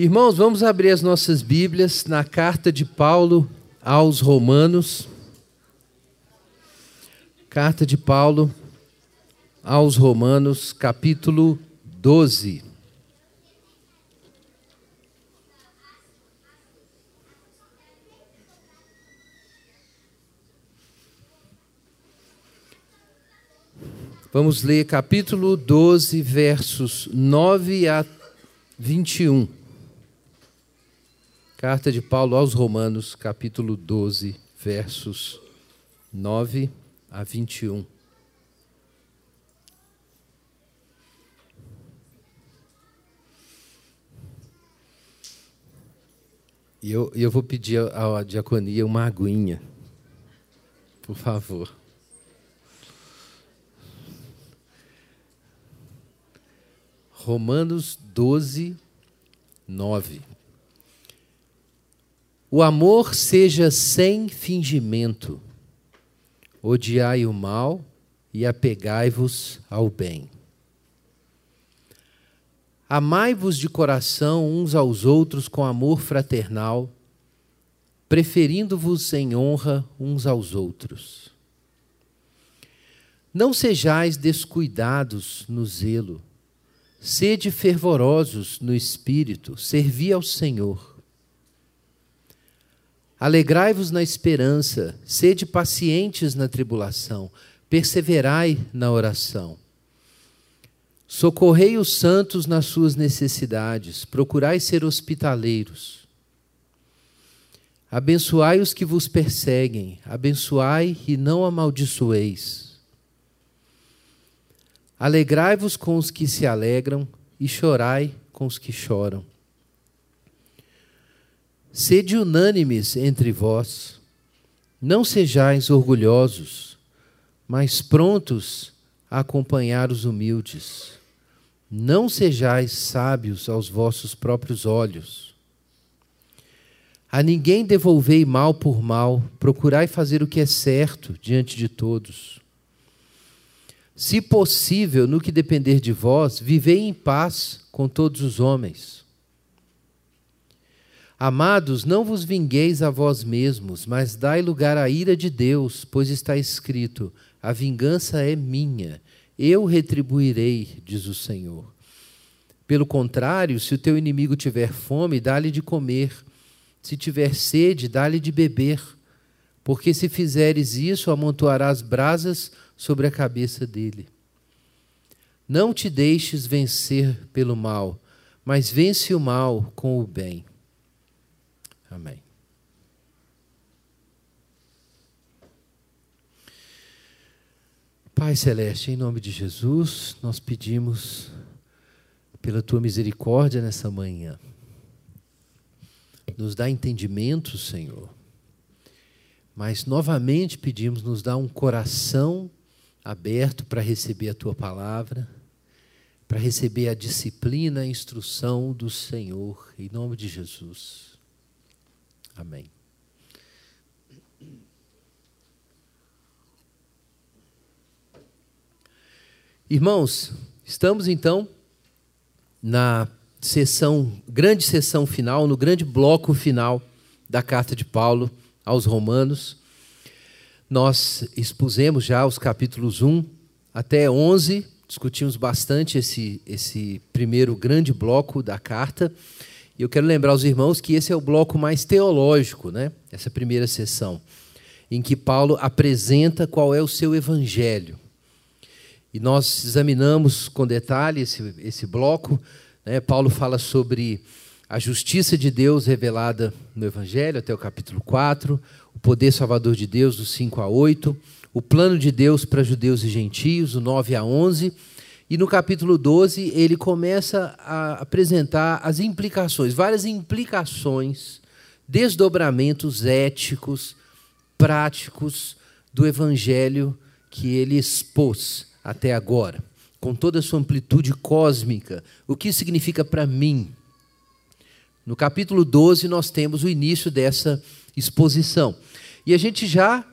Irmãos, vamos abrir as nossas Bíblias na carta de Paulo aos Romanos. Carta de Paulo aos Romanos, capítulo 12. Vamos ler capítulo 12, versos 9 a 21. Carta de Paulo aos Romanos, capítulo 12, versos 9 a 21. E eu, eu vou pedir à diaconia uma aguinha, por favor. Romanos 12, 9. O amor seja sem fingimento, odiai o mal e apegai-vos ao bem. Amai-vos de coração uns aos outros com amor fraternal, preferindo-vos em honra uns aos outros. Não sejais descuidados no zelo, Sede fervorosos no espírito, servi ao Senhor. Alegrai-vos na esperança, sede pacientes na tribulação, perseverai na oração. Socorrei os santos nas suas necessidades, procurai ser hospitaleiros. Abençoai os que vos perseguem, abençoai e não amaldiçoeis. Alegrai-vos com os que se alegram e chorai com os que choram. Sede unânimes entre vós, não sejais orgulhosos, mas prontos a acompanhar os humildes. Não sejais sábios aos vossos próprios olhos. A ninguém devolvei mal por mal, procurai fazer o que é certo diante de todos. Se possível, no que depender de vós, vivei em paz com todos os homens. Amados, não vos vingueis a vós mesmos, mas dai lugar à ira de Deus, pois está escrito: A vingança é minha, eu retribuirei, diz o Senhor. Pelo contrário, se o teu inimigo tiver fome, dá-lhe de comer, se tiver sede, dá-lhe de beber, porque se fizeres isso, amontoarás brasas sobre a cabeça dele. Não te deixes vencer pelo mal, mas vence o mal com o bem. Amém. Pai Celeste, em nome de Jesus, nós pedimos pela tua misericórdia nessa manhã. Nos dá entendimento, Senhor. Mas novamente pedimos, nos dá um coração aberto para receber a tua palavra, para receber a disciplina, a instrução do Senhor, em nome de Jesus. Amém. Irmãos, estamos então na sessão, grande sessão final, no grande bloco final da carta de Paulo aos Romanos. Nós expusemos já os capítulos 1 até 11, discutimos bastante esse, esse primeiro grande bloco da carta. E eu quero lembrar aos irmãos que esse é o bloco mais teológico, né? essa primeira sessão, em que Paulo apresenta qual é o seu evangelho. E nós examinamos com detalhe esse, esse bloco. Né? Paulo fala sobre a justiça de Deus revelada no Evangelho, até o capítulo 4, o poder salvador de Deus, do 5 a 8, o plano de Deus para judeus e gentios, do 9 a 11, e no capítulo 12 ele começa a apresentar as implicações, várias implicações, desdobramentos éticos, práticos do Evangelho que ele expôs até agora, com toda a sua amplitude cósmica. O que significa para mim? No capítulo 12, nós temos o início dessa exposição. E a gente já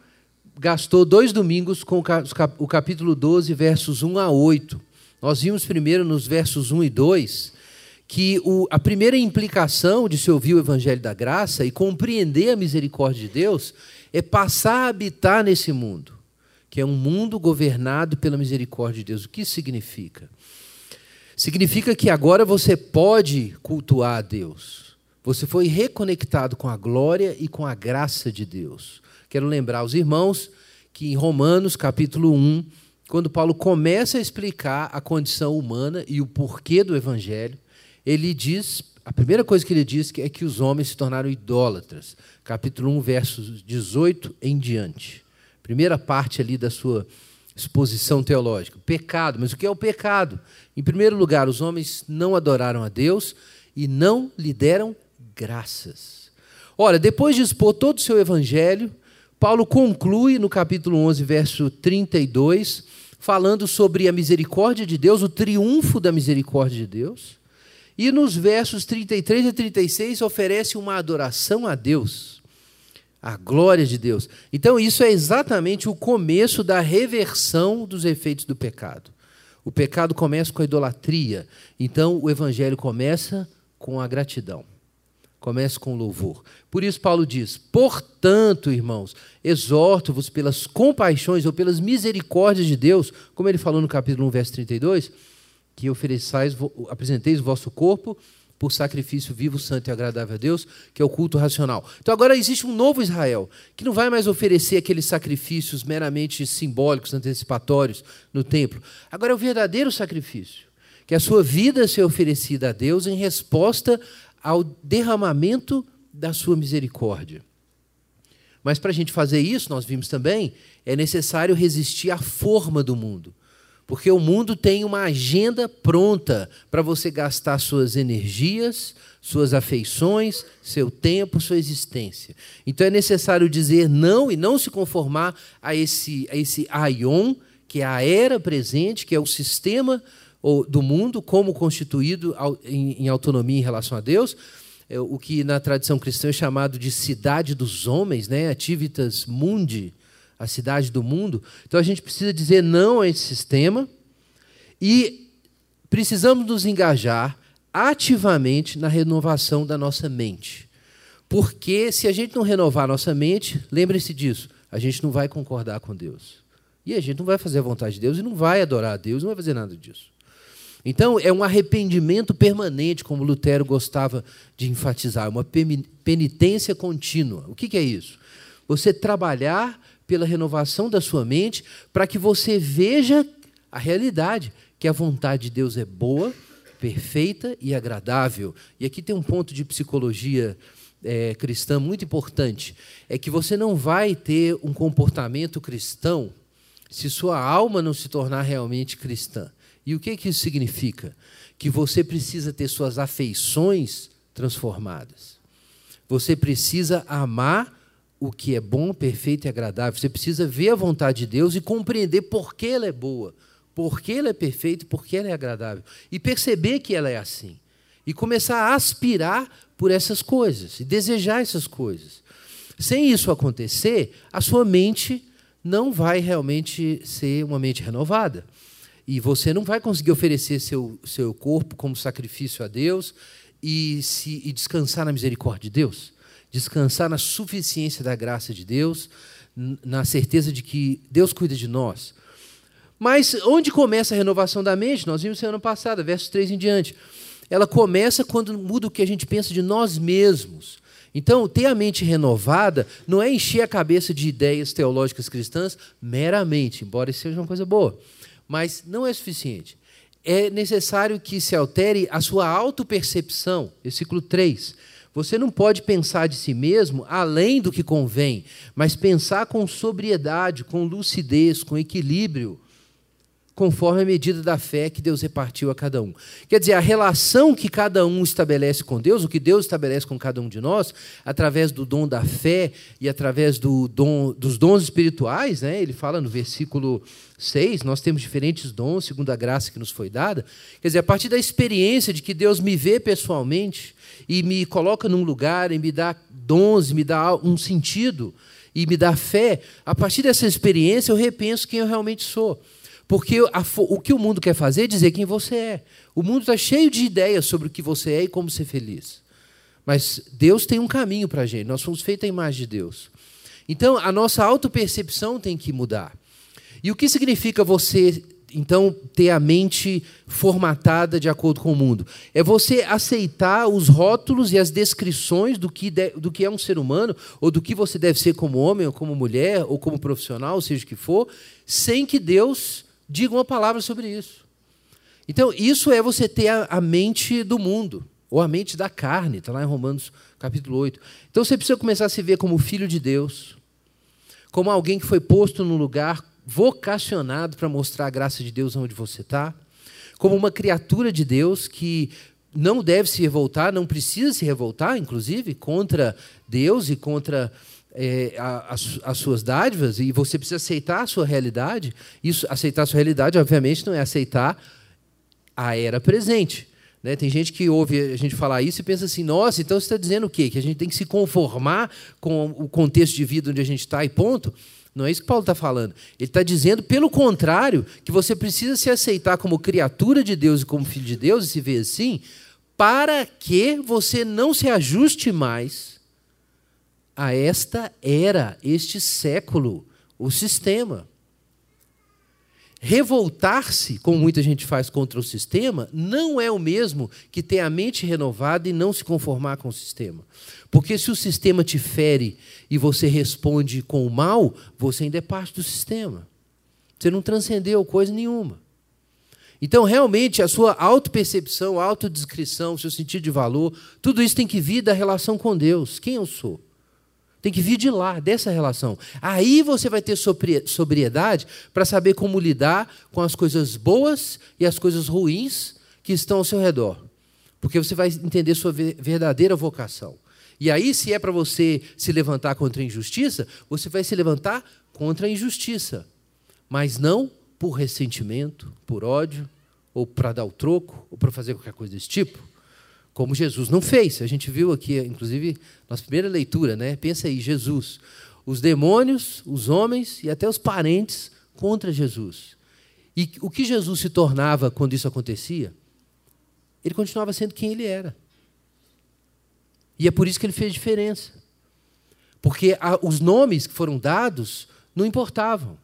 gastou dois domingos com o capítulo 12, versos 1 a 8. Nós vimos primeiro nos versos 1 e 2 que o, a primeira implicação de se ouvir o Evangelho da Graça e compreender a misericórdia de Deus é passar a habitar nesse mundo, que é um mundo governado pela misericórdia de Deus. O que isso significa? Significa que agora você pode cultuar a Deus. Você foi reconectado com a glória e com a graça de Deus. Quero lembrar aos irmãos que em Romanos, capítulo 1, quando Paulo começa a explicar a condição humana e o porquê do evangelho, ele diz, a primeira coisa que ele diz é que os homens se tornaram idólatras. Capítulo 1, versos 18 em diante. Primeira parte ali da sua exposição teológica. Pecado, mas o que é o pecado? Em primeiro lugar, os homens não adoraram a Deus e não lhe deram graças. Ora, depois de expor todo o seu evangelho, Paulo conclui no capítulo 11, verso 32, falando sobre a misericórdia de Deus, o triunfo da misericórdia de Deus. E nos versos 33 e 36 oferece uma adoração a Deus, a glória de Deus. Então, isso é exatamente o começo da reversão dos efeitos do pecado. O pecado começa com a idolatria, então o evangelho começa com a gratidão. Começa com louvor. Por isso, Paulo diz: Portanto, irmãos, exorto-vos pelas compaixões ou pelas misericórdias de Deus, como ele falou no capítulo 1, verso 32 que ofereçais, apresenteis o vosso corpo por sacrifício vivo, santo e agradável a Deus, que é o culto racional. Então agora existe um novo Israel, que não vai mais oferecer aqueles sacrifícios meramente simbólicos, antecipatórios no templo. Agora é o verdadeiro sacrifício, que a sua vida ser oferecida a Deus em resposta ao derramamento da sua misericórdia. Mas para a gente fazer isso, nós vimos também, é necessário resistir à forma do mundo. Porque o mundo tem uma agenda pronta para você gastar suas energias, suas afeições, seu tempo, sua existência. Então é necessário dizer não e não se conformar a esse, a esse aion, que é a era presente, que é o sistema do mundo como constituído em autonomia em relação a Deus, é o que na tradição cristã é chamado de cidade dos homens, né? Ativitas mundi, a cidade do mundo. Então a gente precisa dizer não a esse sistema e precisamos nos engajar ativamente na renovação da nossa mente. Porque se a gente não renovar a nossa mente, lembre-se disso, a gente não vai concordar com Deus. E a gente não vai fazer a vontade de Deus e não vai adorar a Deus, não vai fazer nada disso. Então, é um arrependimento permanente, como Lutero gostava de enfatizar, uma penitência contínua. O que é isso? Você trabalhar pela renovação da sua mente, para que você veja a realidade, que a vontade de Deus é boa, perfeita e agradável. E aqui tem um ponto de psicologia é, cristã muito importante: é que você não vai ter um comportamento cristão se sua alma não se tornar realmente cristã. E o que, que isso significa? Que você precisa ter suas afeições transformadas. Você precisa amar o que é bom, perfeito e agradável. Você precisa ver a vontade de Deus e compreender por que ela é boa, por que ela é perfeita, por que ela é agradável. E perceber que ela é assim. E começar a aspirar por essas coisas e desejar essas coisas. Sem isso acontecer, a sua mente não vai realmente ser uma mente renovada. E você não vai conseguir oferecer seu, seu corpo como sacrifício a Deus e, se, e descansar na misericórdia de Deus descansar na suficiência da graça de Deus, na certeza de que Deus cuida de nós. Mas onde começa a renovação da mente? Nós vimos semana passada, versos 3 em diante. Ela começa quando muda o que a gente pensa de nós mesmos. Então, ter a mente renovada não é encher a cabeça de ideias teológicas cristãs meramente, embora isso seja uma coisa boa, mas não é suficiente. É necessário que se altere a sua autopercepção, versículo 3 você não pode pensar de si mesmo além do que convém, mas pensar com sobriedade, com lucidez, com equilíbrio, conforme a medida da fé que Deus repartiu a cada um. Quer dizer, a relação que cada um estabelece com Deus, o que Deus estabelece com cada um de nós, através do dom da fé e através do dom, dos dons espirituais, né? ele fala no versículo 6, nós temos diferentes dons, segundo a graça que nos foi dada. Quer dizer, a partir da experiência de que Deus me vê pessoalmente, e me coloca num lugar e me dá dons, me dá um sentido e me dá fé, a partir dessa experiência eu repenso quem eu realmente sou. Porque a, o que o mundo quer fazer é dizer quem você é. O mundo está cheio de ideias sobre o que você é e como ser feliz. Mas Deus tem um caminho para a gente. Nós fomos feitos à imagem de Deus. Então, a nossa autopercepção tem que mudar. E o que significa você, então, ter a mente formatada de acordo com o mundo? É você aceitar os rótulos e as descrições do que, de, do que é um ser humano, ou do que você deve ser como homem, ou como mulher, ou como profissional, seja o que for, sem que Deus diga uma palavra sobre isso. Então, isso é você ter a, mente do mundo, ou a mente da carne, está lá em Romanos capítulo 8. Então, você precisa começar a se ver como filho de Deus, como alguém que foi posto no lugar vocacionado para mostrar a graça de Deus onde você está, como uma criatura de Deus que não deve se revoltar, não precisa se revoltar, inclusive, contra Deus e contra é, as, as, suas dádivas, e você precisa aceitar a sua realidade. Isso, aceitar a sua realidade, obviamente, não é aceitar a era presente. Né? Tem gente que ouve a gente falar isso e pensa assim: nossa, então você está dizendo o quê? Que a gente tem que se conformar com o contexto de vida onde a gente está e ponto? Não é isso que Paulo está falando. Ele está dizendo, pelo contrário, que você precisa se aceitar como criatura de Deus e como filho de Deus, e se ver assim, para que você não se ajuste mais a esta era, este século, o sistema. Revoltar-se, como muita gente faz contra o sistema, não é o mesmo que ter a mente renovada e não se conformar com o sistema. Porque se o sistema te fere e você responde com o mal, você ainda é parte do sistema. Você não transcendeu coisa nenhuma. Então, realmente, a sua autopercepção, autodescrição, seu sentido de valor, tudo isso tem que vir da relação com Deus. Quem eu sou? Tem que vir de lá, dessa relação. Aí você vai ter sobriedade para saber como lidar com as coisas boas e as coisas ruins que estão ao seu redor. Porque você vai entender sua verdadeira vocação. E aí, se é para você se levantar contra a injustiça, você vai se levantar contra a injustiça. Mas não por ressentimento, por ódio, ou para dar o troco, ou para fazer qualquer coisa desse tipo como Jesus não fez. A gente viu aqui, inclusive, na primeira leitura, né? Pensa aí, Jesus, os demônios, os homens e até os parentes contra Jesus. E o que Jesus se tornava quando isso acontecia? Ele continuava sendo quem ele era. E é por isso que ele fez diferença. Porque os nomes que foram dados não importavam.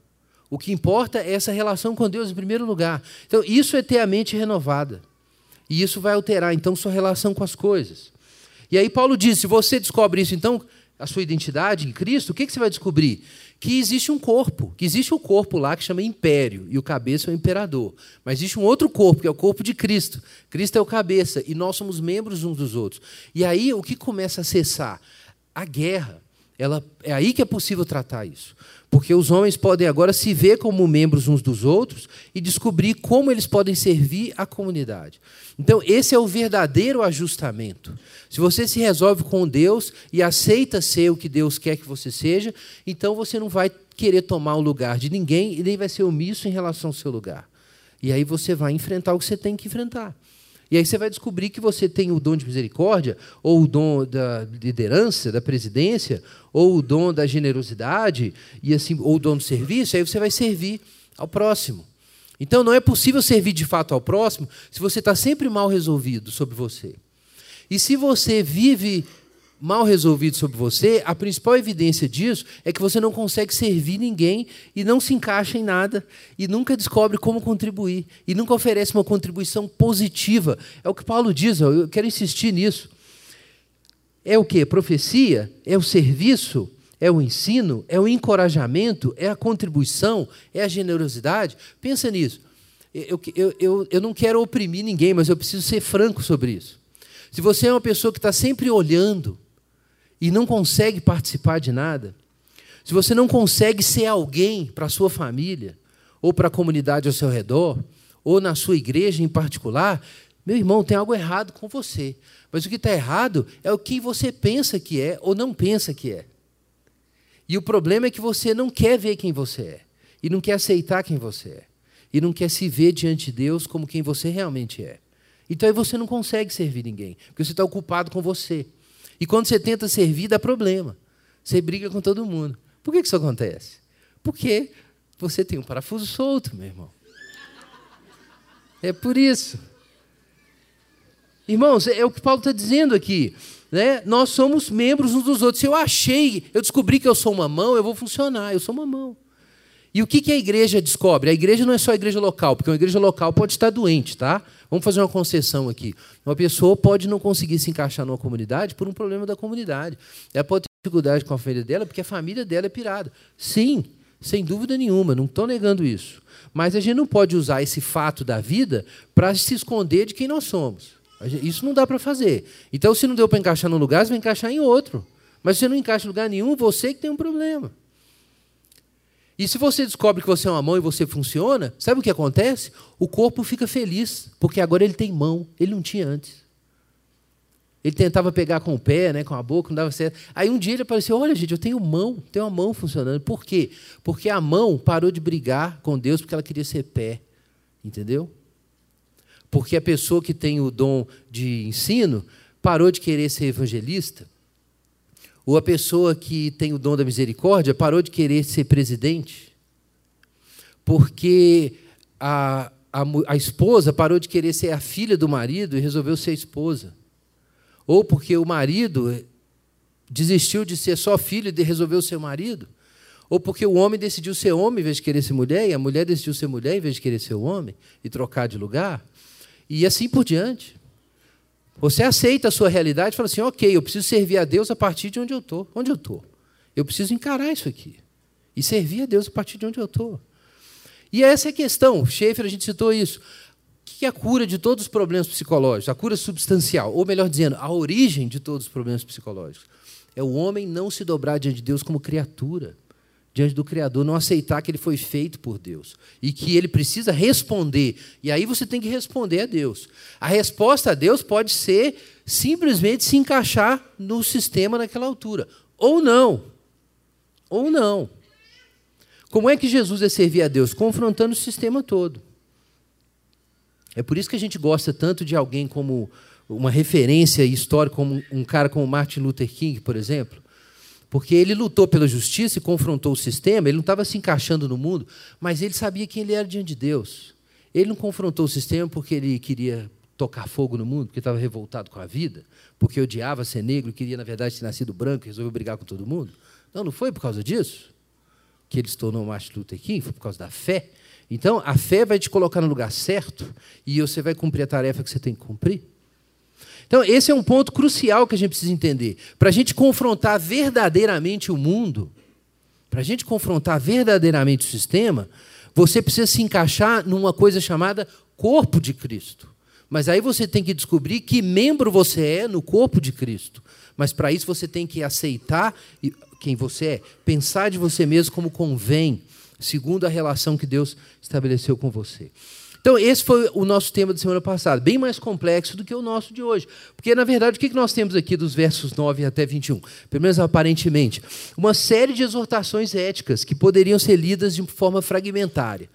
O que importa é essa relação com Deus em primeiro lugar. Então, isso é ter a mente renovada. E isso vai alterar, então, sua relação com as coisas. E aí Paulo diz, se você descobre isso, então, a sua identidade em Cristo, o que, que você vai descobrir? Que existe um corpo, que existe um corpo lá que chama império, e o cabeça é o imperador. Mas existe um outro corpo, que é o corpo de Cristo. Cristo é o cabeça, e nós somos membros uns dos outros. E aí, o que começa a cessar? A guerra. Ela, é aí que é possível tratar isso. Porque os homens podem agora se ver como membros uns dos outros e descobrir como eles podem servir à comunidade. Então, esse é o verdadeiro ajustamento. Se você se resolve com Deus e aceita ser o que Deus quer que você seja, então você não vai querer tomar o lugar de ninguém e nem vai ser omisso em relação ao seu lugar. E aí você vai enfrentar o que você tem que enfrentar. E aí você vai descobrir que você tem o dom de misericórdia, ou o dom da liderança, da presidência, ou o dom da generosidade, e assim, ou o dom do serviço, aí você vai servir ao próximo. Então não é possível servir de fato ao próximo se você está sempre mal resolvido sobre você. E se você vive mal resolvido sobre você, a principal evidência disso é que você não consegue servir ninguém e não se encaixa em nada e nunca descobre como contribuir e nunca oferece uma contribuição positiva. É o que Paulo diz, eu quero insistir nisso. É o que? Profecia? É o serviço? É o ensino? É o encorajamento? É a contribuição? É a generosidade? Pensa nisso. Eu, eu, eu, eu não quero oprimir ninguém, mas eu preciso ser franco sobre isso. Se você é uma pessoa que está sempre olhando e não consegue participar de nada, se você não consegue ser alguém para a sua família, ou para a comunidade ao seu redor, ou na sua igreja em particular, meu irmão, tem algo errado com você. Mas o que está errado é o que você pensa que é ou não pensa que é. E o problema é que você não quer ver quem você é, e não quer aceitar quem você é, e não quer se ver diante de Deus como quem você realmente é. Então aí você não consegue servir ninguém, porque você está ocupado com você. E quando você tenta servir, dá problema. Você briga com todo mundo. Por que isso acontece? Porque você tem um parafuso solto, meu irmão. É por isso. Irmãos, é o que Paulo está dizendo aqui. Né? Nós somos membros uns dos outros. Se eu achei, eu descobri que eu sou uma mão, eu vou funcionar, eu sou uma mão. E o que, que a igreja descobre? A igreja não é só a igreja local, porque uma igreja local pode estar doente, tá? Vamos fazer uma concessão aqui. Uma pessoa pode não conseguir se encaixar numa comunidade por um problema da comunidade. Ela pode ter dificuldade com a família dela porque a família dela é pirada. Sim, sem dúvida nenhuma, não estou negando isso. Mas a gente não pode usar esse fato da vida para se esconder de quem nós somos. Isso não dá para fazer. Então, se não deu para encaixar num lugar, você vai encaixar em outro. Mas se você não encaixa em lugar nenhum, você que tem um problema. E se você descobre que você é uma mão e você funciona, sabe o que acontece? O corpo fica feliz, porque agora ele tem mão, ele não tinha antes. Ele tentava pegar com o pé, né, com a boca, não dava certo. Aí um dia ele apareceu: Olha, gente, eu tenho mão, tenho uma mão funcionando. Por quê? Porque a mão parou de brigar com Deus porque ela queria ser pé. Entendeu? Porque a pessoa que tem o dom de ensino parou de querer ser evangelista ou a pessoa que tem o dom da misericórdia parou de querer ser presidente, porque a, a, a, esposa parou de querer ser a filha do marido e resolveu ser esposa. Ou porque o marido desistiu de ser só filho e resolveu ser marido. Ou porque o homem decidiu ser homem em vez de querer ser mulher, e a mulher decidiu ser mulher em vez de querer ser homem, e trocar de lugar. E assim por diante. Você aceita a sua realidade e fala assim: ok, eu preciso servir a Deus a partir de onde eu estou. Onde eu estou? Eu preciso encarar isso aqui. E servir a Deus a partir de onde eu estou. E essa é a questão. Schaefer, a gente citou isso. O que é a cura de todos os problemas psicológicos? A cura substancial, ou melhor dizendo, a origem de todos os problemas psicológicos. É o homem não se dobrar diante de Deus como criatura diante do Criador, não aceitar que ele foi feito por Deus e que ele precisa responder. E aí você tem que responder a Deus. A resposta a Deus pode ser simplesmente se encaixar no sistema naquela altura, ou não. Ou não. Como é que Jesus é servir a Deus? Confrontando o sistema todo. É por isso que a gente gosta tanto de alguém como uma referência histórica, como um cara como Martin Luther King, por exemplo, porque ele lutou pela justiça e confrontou o sistema, ele não estava se encaixando no mundo, mas ele sabia quem ele era diante de Deus. Ele não confrontou o sistema porque ele queria tocar fogo no mundo, porque estava revoltado com a vida, porque odiava ser negro queria, na verdade, ter nascido branco e resolveu brigar com todo mundo. Não, não foi por causa disso que ele se tornou Martin Luther King, foi por causa da fé. Então, a fé vai te colocar no lugar certo e você vai cumprir a tarefa que você tem que cumprir. Então, esse é um ponto crucial que a gente precisa entender. Para a gente confrontar verdadeiramente o mundo, para a gente confrontar verdadeiramente o sistema, você precisa se encaixar numa coisa chamada corpo de Cristo. Mas aí você tem que descobrir que membro você é no corpo de Cristo. Mas para isso você tem que aceitar quem você é, pensar de você mesmo como convém, segundo a relação que Deus estabeleceu com você. Então, esse foi o nosso tema da semana passada, bem mais complexo do que o nosso de hoje. Porque, na verdade, o que nós temos aqui dos versos 9 até 21? Pelo menos aparentemente, uma série de exortações éticas que poderiam ser lidas de forma fragmentária.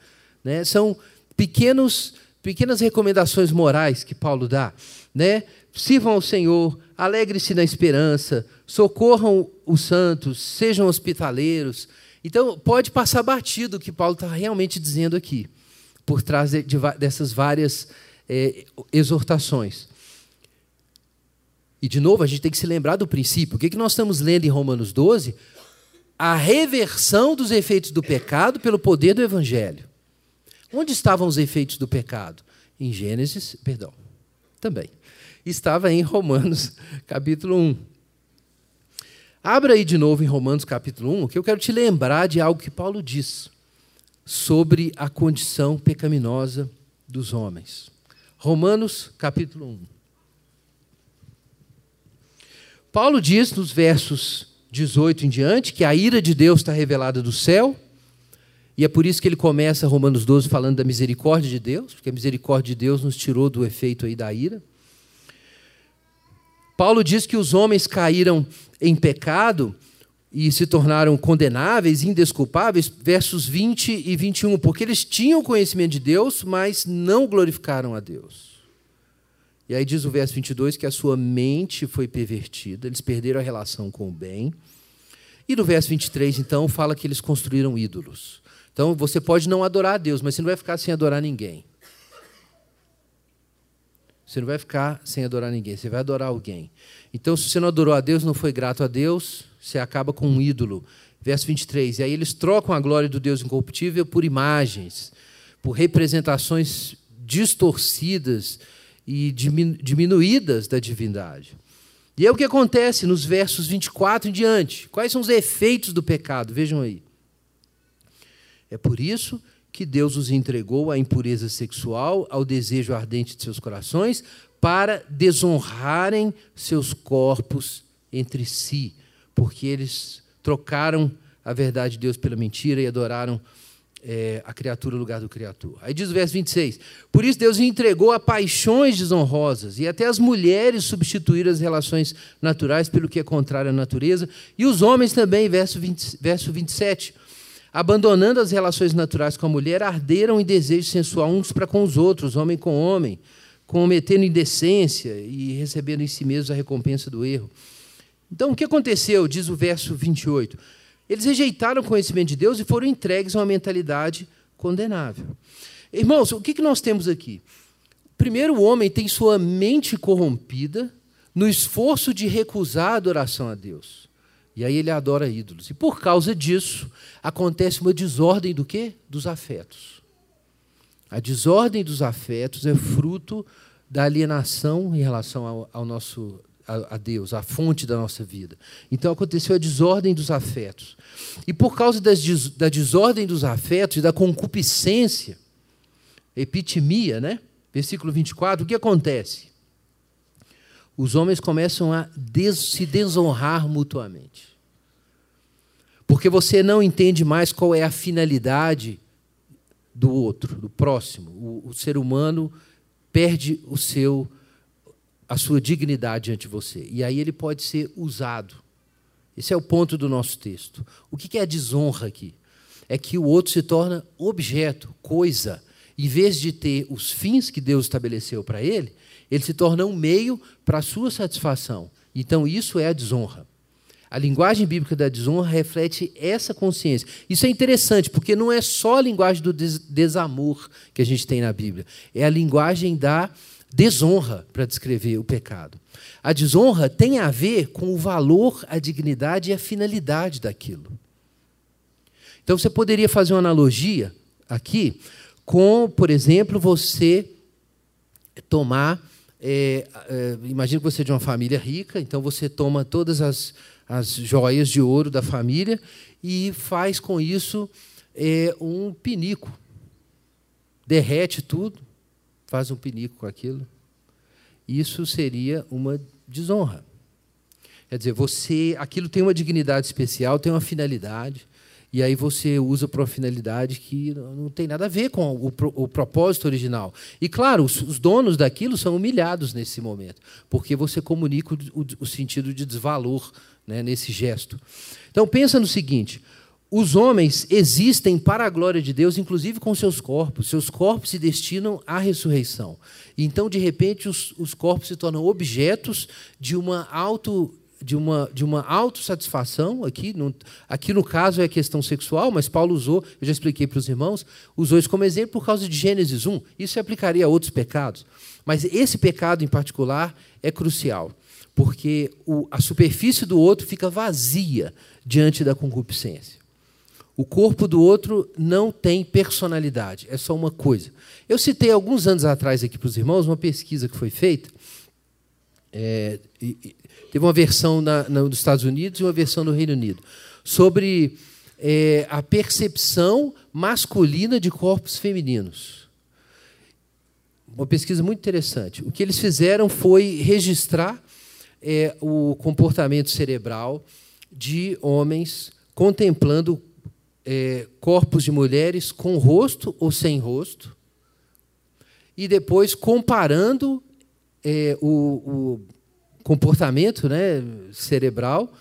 Né? São pequenos, pequenas recomendações morais que Paulo dá. Né? Sirvam ao Senhor, alegre-se na esperança, socorram os santos, sejam hospitaleiros. Então, pode passar batido o que Paulo está realmente dizendo aqui por trás de, de, dessas várias é, exortações. E, de novo, a gente tem que se lembrar do princípio. O que, que nós estamos lendo em Romanos 12? A reversão dos efeitos do pecado pelo poder do Evangelho. Onde estavam os efeitos do pecado? Em Gênesis, perdão, também. Estava em Romanos, capítulo 1. Abra aí de novo em Romanos, capítulo 1, que eu quero te lembrar de algo que Paulo diz sobre a condição pecaminosa dos homens. Romanos, capítulo 1. Paulo diz nos versos 18 em diante que a ira de Deus está revelada do céu, e é por isso que ele começa Romanos 12 falando da misericórdia de Deus, porque a misericórdia de Deus nos tirou do efeito aí da ira. Paulo diz que os homens caíram em pecado e se tornaram condenáveis, indesculpáveis, versos 20 e 21, porque eles tinham conhecimento de Deus, mas não glorificaram a Deus. E aí diz o verso 22 que a sua mente foi pervertida, eles perderam a relação com o bem. E no verso 23, então, fala que eles construíram ídolos. Então, você pode não adorar a Deus, mas você não vai ficar sem adorar ninguém. Você não vai ficar sem adorar ninguém, você vai adorar alguém. Então, se você não adorou a Deus, não foi grato a Deus, você acaba com um ídolo. Verso 23. E aí eles trocam a glória do Deus incorruptível por imagens, por representações distorcidas e diminuídas da divindade. E é o que acontece nos versos 24 em diante. Quais são os efeitos do pecado? Vejam aí. É por isso que Deus os entregou à impureza sexual, ao desejo ardente de seus corações, para desonrarem seus corpos entre si, porque eles trocaram a verdade de Deus pela mentira e adoraram é, a criatura no lugar do criador. Aí diz o verso 26: Por isso Deus entregou a paixões desonrosas, e até as mulheres substituíram as relações naturais pelo que é contrário à natureza, e os homens também, verso, 20, verso 27. Abandonando as relações naturais com a mulher, arderam em desejo sensual uns para com os outros, homem com homem, cometendo indecência e recebendo em si mesmos a recompensa do erro. Então, o que aconteceu? Diz o verso 28. Eles rejeitaram o conhecimento de Deus e foram entregues a uma mentalidade condenável. Irmãos, o que nós temos aqui? Primeiro, o homem tem sua mente corrompida no esforço de recusar a adoração a Deus. E aí ele adora ídolos. E por causa disso, acontece uma desordem do quê? Dos afetos. A desordem dos afetos é fruto da alienação em relação ao, ao nosso a, Deus, a fonte da nossa vida. Então aconteceu a desordem dos afetos. E por causa das, da desordem dos afetos e da concupiscência, epitimia, né? Versículo 24, o que acontece? Os homens começam a des se desonrar mutuamente. Porque você não entende mais qual é a finalidade do outro, do próximo. O, o ser humano perde o seu a sua dignidade ante você. E aí ele pode ser usado. Esse é o ponto do nosso texto. O que é a desonra aqui? É que o outro se torna objeto, coisa. Em vez de ter os fins que Deus estabeleceu para ele, ele se torna um meio para a sua satisfação. Então, isso é a desonra. A linguagem bíblica da desonra reflete essa consciência. Isso é interessante, porque não é só a linguagem do desamor que a gente tem na Bíblia, é a linguagem da desonra para descrever o pecado. A desonra tem a ver com o valor, a dignidade e a finalidade daquilo. Então você poderia fazer uma analogia aqui com, por exemplo, você tomar. É, é, imagina que você é de uma família rica, então você toma todas as, as joias de ouro da família e faz com isso é, um pinico. Derrete tudo, faz um pinico com aquilo. Isso seria uma desonra. Quer dizer, você, aquilo tem uma dignidade especial, tem uma finalidade, e aí você usa para uma finalidade que não tem nada a ver com o, o propósito original. E claro, os, os, donos daquilo são humilhados nesse momento, porque você comunica o, o, o sentido de desvalor né, nesse gesto. Então pensa no seguinte: os homens existem para a glória de Deus, inclusive com seus corpos. Seus corpos se destinam à ressurreição. Então, de repente, os, os corpos se tornam objetos de uma auto de uma, de uma autossatisfação, aqui no, aqui no caso é a questão sexual, mas Paulo usou, eu já expliquei para os irmãos, usou isso como exemplo por causa de Gênesis 1. Isso se aplicaria a outros pecados. Mas esse pecado em particular é crucial, porque o, a superfície do outro fica vazia diante da concupiscência. O corpo do outro não tem personalidade, é só uma coisa. Eu citei alguns anos atrás aqui para os irmãos uma pesquisa que foi feita. É, teve uma versão na, na, nos Estados Unidos e uma versão no Reino Unido sobre é, a percepção masculina de corpos femininos. Uma pesquisa muito interessante. O que eles fizeram foi registrar é, o comportamento cerebral de homens contemplando é, corpos de mulheres com rosto ou sem rosto, e depois comparando é, o, o, comportamento né, cerebral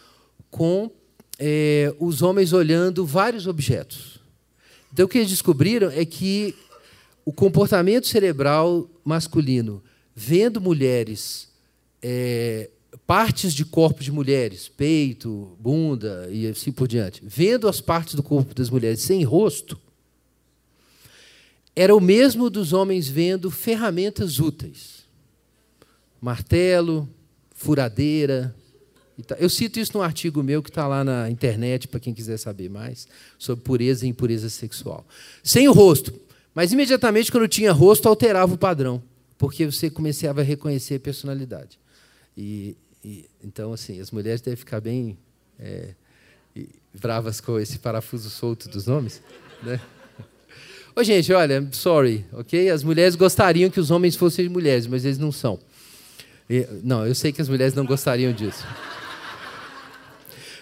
com é, os homens olhando vários objetos. Então, o que eles descobriram é que o comportamento cerebral masculino, vendo mulheres é, partes de corpo de mulheres, peito, bunda e assim por diante, vendo as partes do corpo das mulheres sem rosto, era o mesmo dos homens vendo ferramentas úteis. martelo, furadeira. Eu cito isso num artigo meu que está lá na internet, para quem quiser saber mais, sobre pureza e impureza sexual. Sem o rosto. Mas imediatamente, quando tinha rosto, alterava o padrão, porque você começava a reconhecer a personalidade. E, e então, assim, as mulheres devem ficar bem é, bravas com esse parafuso solto dos nomes, né? Ô, gente, olha, sorry, ok? As mulheres gostariam que os homens fossem mulheres, mas eles não são. E, não, eu sei que as mulheres não gostariam disso.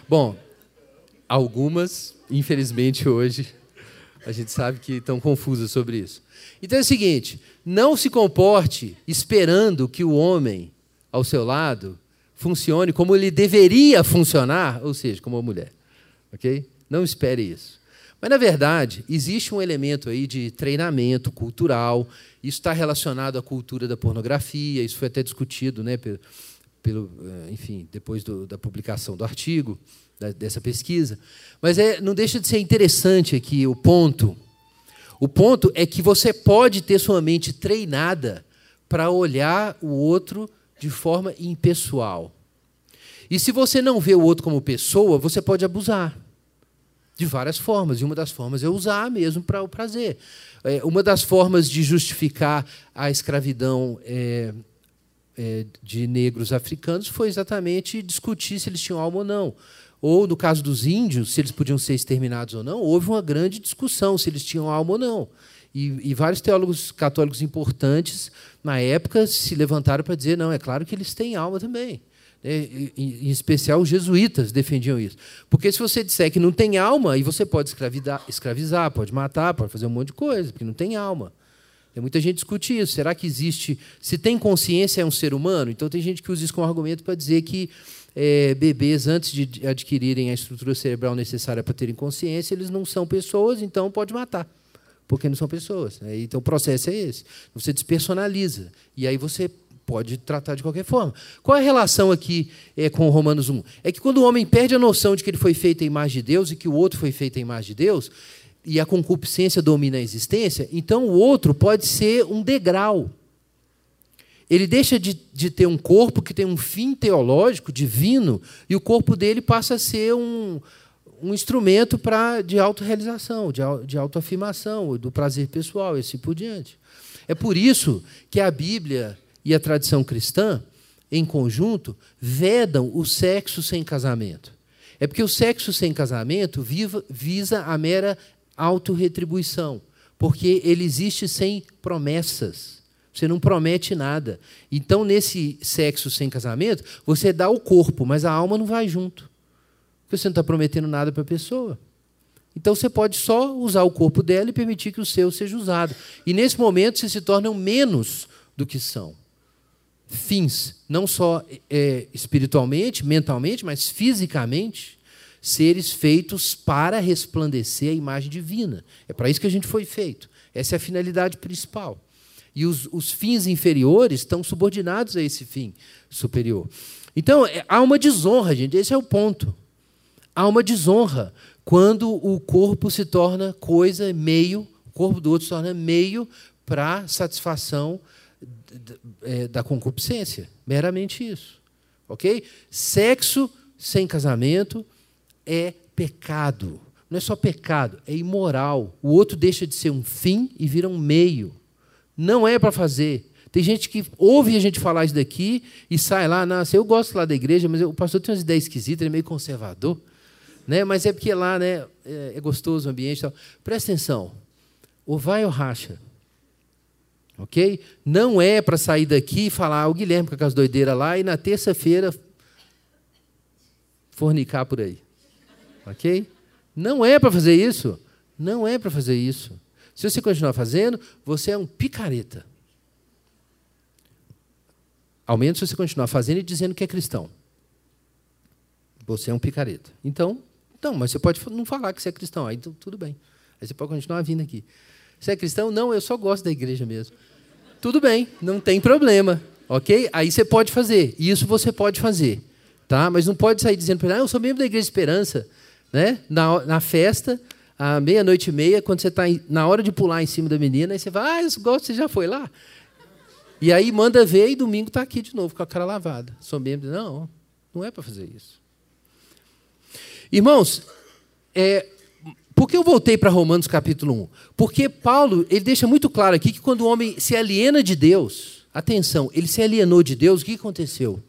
Bom, algumas, infelizmente, hoje, a gente sabe que estão confusas sobre isso. Então é o seguinte: não se comporte esperando que o homem ao seu lado funcione como ele deveria funcionar, ou seja, como a mulher. Ok? Não espere isso. Mas, na verdade, existe um elemento aí de treinamento cultural, isso está relacionado à cultura da pornografia, isso foi até discutido né, pelo, pelo eh, enfim, depois do, da publicação do artigo, da, dessa pesquisa. Mas é, não deixa de ser interessante aqui o ponto. O ponto é que você pode ter sua mente treinada para olhar o outro de forma impessoal. E se você não vê o outro como pessoa, você pode abusar de várias formas. E uma das formas é usar mesmo para o prazer. É, uma das formas de justificar a escravidão é, é, de negros africanos foi exatamente discutir se eles tinham alma ou não. Ou, no caso dos índios, se eles podiam ser exterminados ou não, houve uma grande discussão se eles tinham alma ou não. E, e vários teólogos católicos importantes, na época, se levantaram para dizer: não, é claro que eles têm alma também. É, em especial os jesuítas defendiam isso. Porque se você disser que não tem alma, aí você pode escravizar, pode matar, pode fazer um monte de coisa, porque não tem alma. Tem muita gente discute isso. Será que existe. Se tem consciência, é um ser humano? Então tem gente que usa isso como argumento para dizer que é, bebês, antes de adquirirem a estrutura cerebral necessária para terem consciência, eles não são pessoas, então pode matar. Porque não são pessoas. Né? Então o processo é esse. Você despersonaliza. E aí você pode tratar de qualquer forma. Qual é a relação aqui é, com Romanos 1? É que quando o homem perde a noção de que ele foi feito à imagem de Deus e que o outro foi feito à imagem de Deus, e a concupiscência domina a existência, então o outro pode ser um degrau. Ele deixa de, de ter um corpo que tem um fim teológico, divino, e o corpo dele passa a ser um, um instrumento pra, de autorrealização, de, de autoafirmação, do prazer pessoal, e assim por diante. É por isso que a Bíblia e a tradição cristã, em conjunto, vedam o sexo sem casamento. É porque o sexo sem casamento viva, visa a mera autorretribuição, porque ele existe sem promessas. Você não promete nada. Então, nesse sexo sem casamento, você dá o corpo, mas a alma não vai junto. Você não está prometendo nada para a pessoa. Então você pode só usar o corpo dela e permitir que o seu seja usado. E nesse momento vocês se tornam menos do que são fins, não só é, espiritualmente, mentalmente, mas fisicamente, seres feitos para resplandecer a imagem divina. É para isso que a gente foi feito. Essa é a finalidade principal. E os, os fins inferiores estão subordinados a esse fim superior. Então, é, há uma desonra, gente, esse é o ponto. Há uma desonra quando o corpo se torna coisa, meio, o corpo do outro se torna meio para satisfação é, da concupiscência. Meramente isso. Ok? Sexo sem casamento é pecado. Não é só pecado, é imoral. O outro deixa de ser um fim e vira um meio. Não é para fazer. Tem gente que ouve a gente falar isso daqui e sai lá, nossa, eu gosto lá da igreja, mas o pastor tem umas ideias esquisitas, ele é meio conservador. Né? Mas é porque lá né, é, é gostoso o ambiente. Tal. Presta atenção. Ou vai ou racha. Ok? Não é para sair daqui e falar ah, o Guilherme com aquelas doideiras lá e na terça-feira fornicar por aí. Ok? Não é para fazer isso. Não é para fazer isso. Se você continuar fazendo, você é um picareta. Ao menos se você continuar fazendo e dizendo que é cristão. Você é um picareta. Então, então, mas você pode não falar que você é cristão. Aí tudo bem. Aí você pode continuar vindo aqui. Você é cristão? Não, eu só gosto da igreja mesmo. Tudo bem, não tem problema, ok? Aí você pode fazer, isso você pode fazer, tá? Mas não pode sair dizendo para ah, eu sou membro da Igreja Esperança, né? Na, na festa, à meia-noite e meia, quando você está na hora de pular em cima da menina, aí você vai, ah, eu gosto, você já foi lá? E aí manda ver e domingo está aqui de novo com a cara lavada. Sou membro. Não, não é para fazer isso. Irmãos, é, por que eu voltei para Romanos capítulo 1? Porque Paulo ele deixa muito claro aqui que quando o homem se aliena de Deus, atenção, ele se alienou de Deus, o que aconteceu?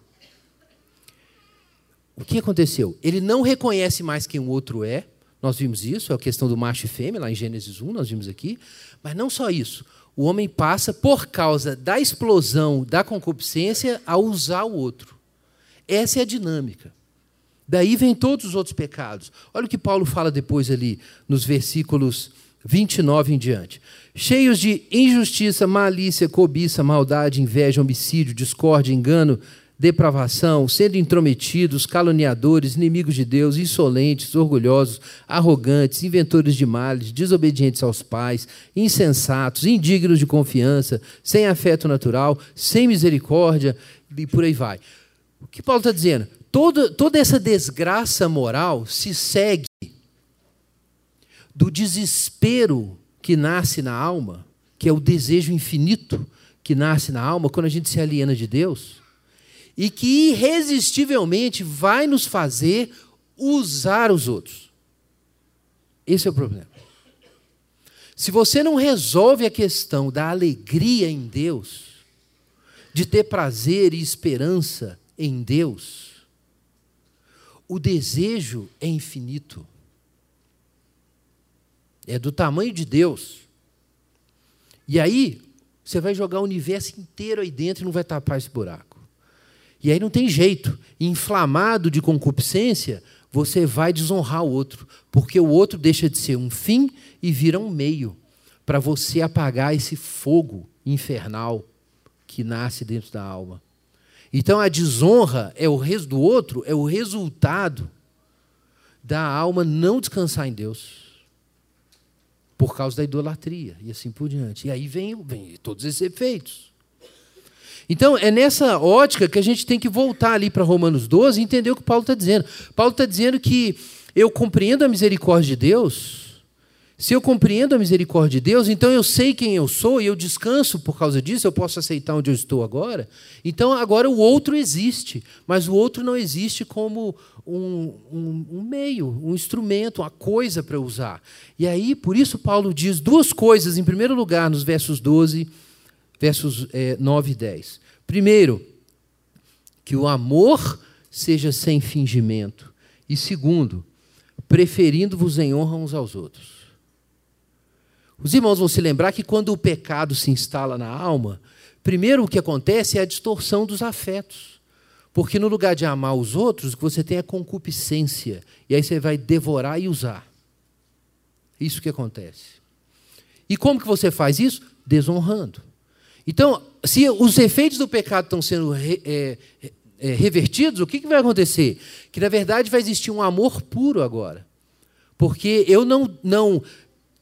O que aconteceu? Ele não reconhece mais quem o outro é. Nós vimos isso, é a questão do macho e fêmea, lá em Gênesis 1, nós vimos aqui. Mas não só isso. O homem passa, por causa da explosão da concupiscência, a usar o outro. Essa é a dinâmica. Daí vem todos os outros pecados. Olha o que Paulo fala depois ali, nos versículos 29 em diante. Cheios de injustiça, malícia, cobiça, maldade, inveja, homicídio, discórdia, engano, depravação, sendo intrometidos, caluniadores, inimigos de Deus, insolentes, orgulhosos, arrogantes, inventores de males, desobedientes aos pais, insensatos, indignos de confiança, sem afeto natural, sem misericórdia, e por aí vai. O que Paulo está dizendo? Toda, toda essa desgraça moral se segue do desespero que nasce na alma, que é o desejo infinito que nasce na alma quando a gente se aliena de Deus e que irresistivelmente vai nos fazer usar os outros. Esse é o problema. Se você não resolve a questão da alegria em Deus, de ter prazer e esperança em Deus, o desejo é infinito. É do tamanho de Deus. E aí, você vai jogar o universo inteiro aí dentro e não vai tapar esse buraco. E aí não tem jeito. Inflamado de concupiscência, você vai desonrar o outro, porque o outro deixa de ser um fim e vira um meio para você apagar esse fogo infernal que nasce dentro da alma. Então a desonra é o res do outro é o resultado da alma não descansar em Deus por causa da idolatria e assim por diante. E aí vem, vem todos esses efeitos. Então, é nessa ótica que a gente tem que voltar ali para Romanos 12 e entender o que Paulo está dizendo. Paulo está dizendo que eu compreendo a misericórdia de Deus. Se eu compreendo a misericórdia de Deus, então eu sei quem eu sou e eu descanso por causa disso, eu posso aceitar onde eu estou agora. Então agora o outro existe, mas o outro não existe como um, um, um meio, um instrumento, uma coisa para usar. E aí, por isso, Paulo diz duas coisas, em primeiro lugar, nos versos 12 versos é, 9 e 10. Primeiro, que o amor seja sem fingimento. E segundo, preferindo-vos em honra uns aos outros. Os irmãos vão se lembrar que quando o pecado se instala na alma, primeiro o que acontece é a distorção dos afetos. Porque no lugar de amar os outros, o que você tem é concupiscência. E aí você vai devorar e usar. Isso que acontece. E como que você faz isso? Desonrando. Então, se os efeitos do pecado estão sendo re, é, é, revertidos, o que, que vai acontecer? Que na verdade vai existir um amor puro agora. Porque eu não, não,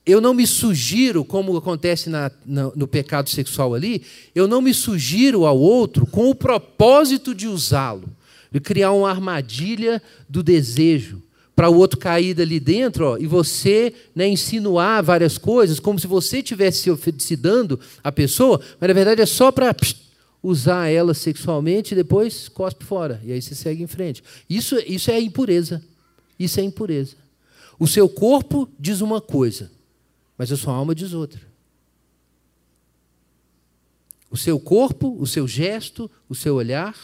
eu não me sugiro, como acontece na, no, no pecado sexual ali, eu não me sugiro ao outro com o propósito de usá-lo, de criar uma armadilha do desejo para o outro cair dali dentro ó, e você né, insinuar várias coisas, como se você estivesse se dando a pessoa, mas na verdade é só para usar ela sexualmente e depois cospe fora. E aí você segue em frente. Isso, isso é impureza. Isso é impureza. O seu corpo diz uma coisa, mas a sua alma diz outra. O seu corpo, o seu gesto, o seu olhar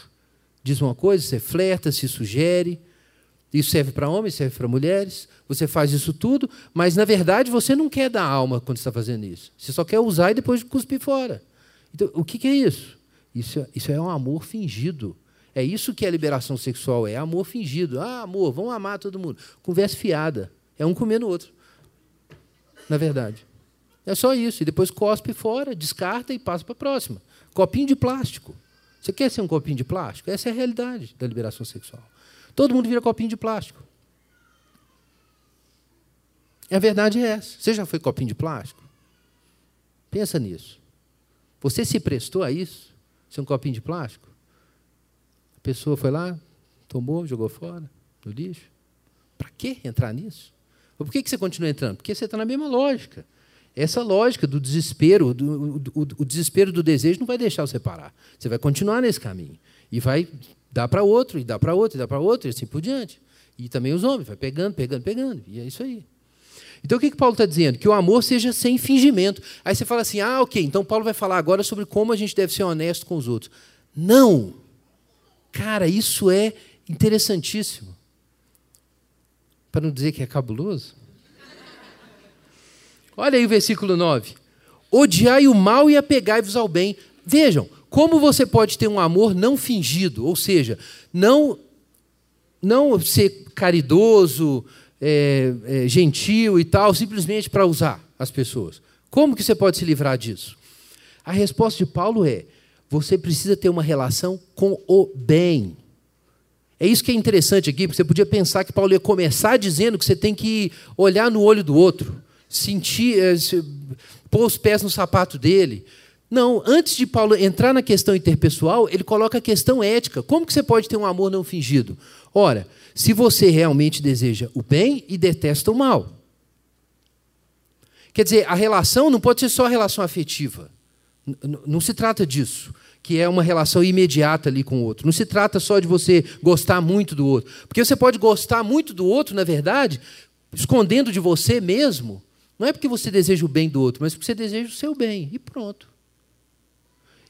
diz uma coisa, você flerta, se sugere, isso serve para homens, serve para mulheres. Você faz isso tudo, mas na verdade você não quer dar alma quando está fazendo isso. Você só quer usar e depois cuspir fora. Então, o que, é isso? isso? Isso é um amor fingido. É isso que é liberação sexual, é amor fingido. Ah, amor, vamos amar todo mundo. Conversa fiada. É um comendo o outro. Na verdade. É só isso. E depois cospe fora, descarta e passa para a próxima. Copinho de plástico. Você quer ser um copinho de plástico? Essa é a realidade da liberação sexual. Todo mundo vira copinho de plástico. A verdade é essa. Você já foi copinho de plástico? Pensa nisso. Você se prestou a isso? Ser um copinho de plástico? A pessoa foi lá, tomou, jogou fora, no lixo. Para que entrar nisso? Ou por que você continua entrando? Porque você está na mesma lógica. Essa lógica do desespero, do, do, o desespero do desejo não vai deixar você parar. Você vai continuar nesse caminho. E vai dar para outro, e dar para outro, e dar para outro, e assim por diante. E também os homens, vai pegando, pegando, pegando. E é isso aí. Então o que, que Paulo está dizendo? Que o amor seja sem fingimento. Aí você fala assim: ah, ok, então Paulo vai falar agora sobre como a gente deve ser honesto com os outros. Não! Cara, isso é interessantíssimo. Para não dizer que é cabuloso. Olha aí o versículo 9. Odiai o mal e apegai-vos ao bem. Vejam, como você pode ter um amor não fingido, ou seja, não, não ser caridoso, é, é, gentil e tal, simplesmente para usar as pessoas. Como que você pode se livrar disso? A resposta de Paulo é: você precisa ter uma relação com o bem. É isso que é interessante aqui, porque você podia pensar que Paulo ia começar dizendo que você tem que olhar no olho do outro sentir, eh, pôr os pés no sapato dele. Não, antes de Paulo entrar na questão interpessoal, ele coloca a questão ética. Como que você pode ter um amor não fingido? Ora, se você realmente deseja o bem e detesta o mal. Quer dizer, a relação não pode ser só a relação afetiva. Não se trata disso, que é uma relação imediata ali com o outro. Não se trata só de você gostar muito do outro. Porque você pode gostar muito do outro, na verdade, escondendo de você mesmo não é porque você deseja o bem do outro, mas porque você deseja o seu bem. E pronto.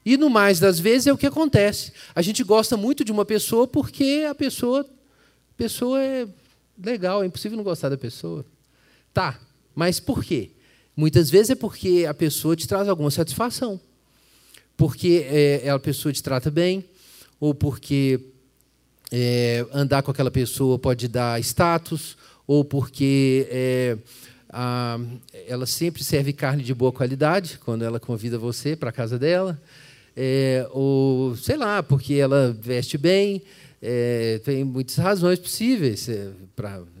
E no mais das vezes é o que acontece. A gente gosta muito de uma pessoa porque a pessoa, a pessoa é legal, é impossível não gostar da pessoa. Tá, mas por quê? Muitas vezes é porque a pessoa te traz alguma satisfação. Porque é, a pessoa te trata bem, ou porque é, andar com aquela pessoa pode dar status, ou porque é, ah, ela sempre serve carne de boa qualidade quando ela convida você para a casa dela. É, ou, sei lá, porque ela veste bem. É, tem muitas razões possíveis. É,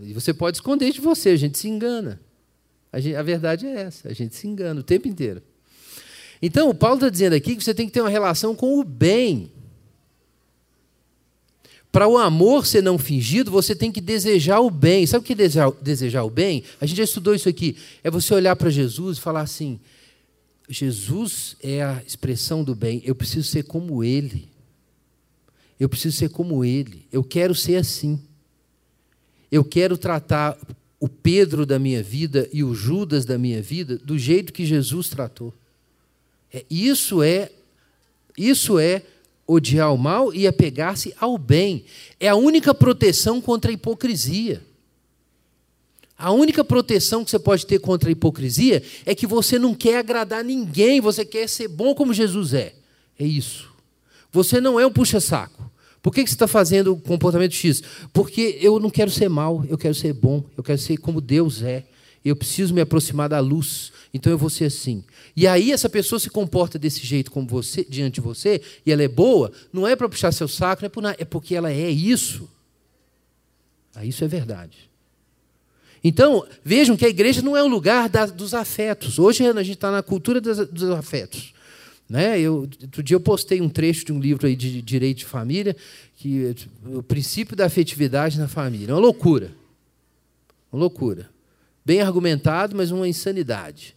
e você pode esconder de você, a gente se engana. A, gente, a verdade é essa, a gente se engana o tempo inteiro. Então, o Paulo está dizendo aqui que você tem que ter uma relação com o bem. Para o amor ser não fingido, você tem que desejar o bem. Sabe o que é desejar, desejar o bem? A gente já estudou isso aqui. É você olhar para Jesus e falar assim: Jesus é a expressão do bem. Eu preciso ser como Ele. Eu preciso ser como Ele. Eu quero ser assim. Eu quero tratar o Pedro da minha vida e o Judas da minha vida do jeito que Jesus tratou. É, isso é, isso é odiar o mal e apegar-se ao bem. É a única proteção contra a hipocrisia. A única proteção que você pode ter contra a hipocrisia é que você não quer agradar ninguém, você quer ser bom como Jesus é. É isso. Você não é um puxa-saco. Por que você está fazendo o comportamento X? Porque eu não quero ser mal, eu quero ser bom, eu quero ser como Deus é. Eu preciso me aproximar da luz, então eu vou ser assim. E aí essa pessoa se comporta desse jeito como você, diante de você, e ela é boa, não é para puxar seu saco, não é, é porque ela é isso. Ah, isso é verdade. Então, vejam que a igreja não é o lugar da, dos afetos. Hoje a gente está na cultura dos, dos afetos. Né? Eu, outro dia eu postei um trecho de um livro aí de direito de família, que o princípio da afetividade na família. É uma loucura. Uma loucura. Bem argumentado, mas uma insanidade.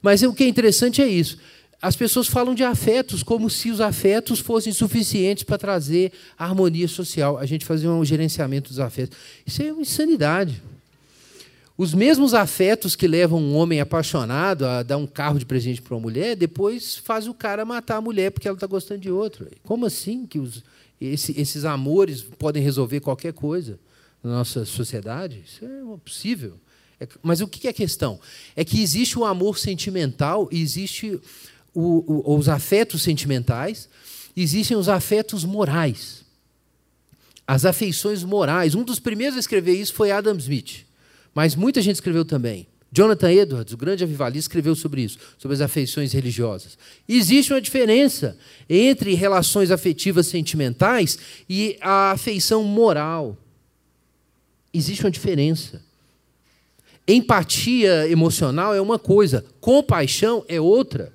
Mas o que é interessante é isso. As pessoas falam de afetos como se os afetos fossem suficientes para trazer harmonia social. A gente fazer um gerenciamento dos afetos. Isso é uma insanidade. Os mesmos afetos que levam um homem apaixonado a dar um carro de presente para uma mulher, depois faz o cara matar a mulher porque ela está gostando de outro. Como assim que os, esse, esses amores podem resolver qualquer coisa na nossa sociedade? Isso é impossível. É, mas o que é a questão? É que existe o amor sentimental, existe o, o, os afetos sentimentais, existem os afetos morais. As afeições morais. Um dos primeiros a escrever isso foi Adam Smith, mas muita gente escreveu também. Jonathan Edwards, o grande avivalista, escreveu sobre isso, sobre as afeições religiosas. Existe uma diferença entre relações afetivas sentimentais e a afeição moral. Existe uma diferença. Empatia emocional é uma coisa, compaixão é outra.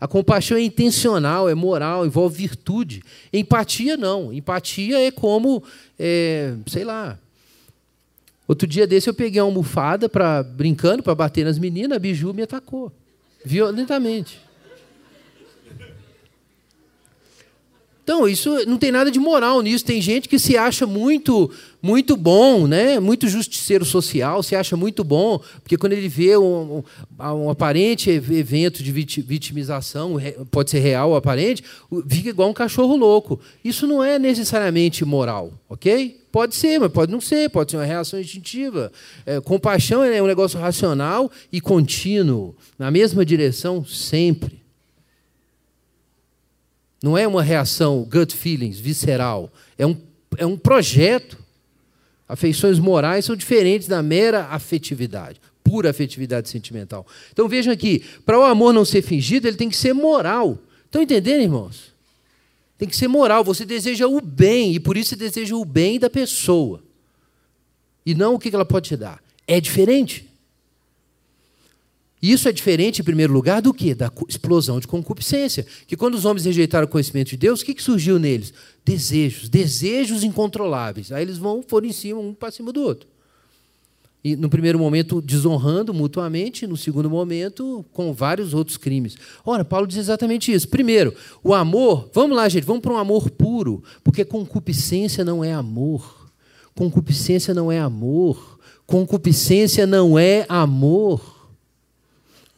A compaixão é intencional, é moral, envolve virtude. Empatia não. Empatia é como, é, sei lá. Outro dia desse eu peguei uma almofada para brincando para bater nas meninas, a Biju me atacou. Violentamente. Então, isso não tem nada de moral nisso. Tem gente que se acha muito muito bom, né? muito justiceiro social, se acha muito bom, porque quando ele vê um, um aparente evento de vitimização, pode ser real ou aparente, fica igual um cachorro louco. Isso não é necessariamente moral, ok? Pode ser, mas pode não ser, pode ser uma reação instintiva. É, compaixão é um negócio racional e contínuo, na mesma direção sempre. Não é uma reação gut feelings, visceral. É um, é um projeto. Afeições morais são diferentes da mera afetividade, pura afetividade sentimental. Então vejam aqui, para o amor não ser fingido, ele tem que ser moral. Estão entendendo, irmãos? Tem que ser moral. Você deseja o bem, e por isso você deseja o bem da pessoa. E não o que ela pode te dar. É diferente. Isso é diferente, em primeiro lugar, do que? Da explosão de concupiscência. Que quando os homens rejeitaram o conhecimento de Deus, o que, que surgiu neles? Desejos, desejos incontroláveis. Aí eles vão, foram em cima, um para cima do outro. E no primeiro momento desonrando mutuamente, no segundo momento com vários outros crimes. Ora, Paulo diz exatamente isso. Primeiro, o amor, vamos lá, gente, vamos para um amor puro, porque concupiscência não é amor. Concupiscência não é amor. Concupiscência não é amor.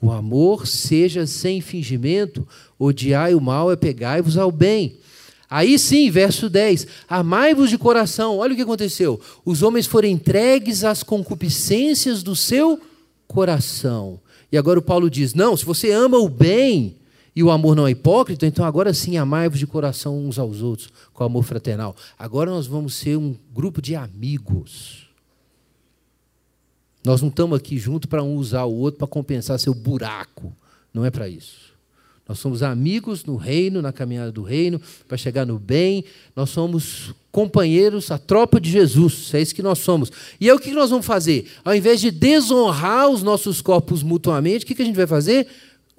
O amor seja sem fingimento, odiai o mal é pegai-vos ao bem. Aí sim, verso 10: Amai-vos de coração. Olha o que aconteceu. Os homens foram entregues às concupiscências do seu coração. E agora o Paulo diz: Não, se você ama o bem e o amor não é hipócrita, então agora sim amai-vos de coração uns aos outros, com amor fraternal. Agora nós vamos ser um grupo de amigos. Nós não estamos aqui junto para um usar o outro para compensar seu buraco. Não é para isso. Nós somos amigos no reino, na caminhada do reino, para chegar no bem. Nós somos companheiros, a tropa de Jesus. É isso que nós somos. E é o que nós vamos fazer? Ao invés de desonrar os nossos corpos mutuamente, o que a gente vai fazer?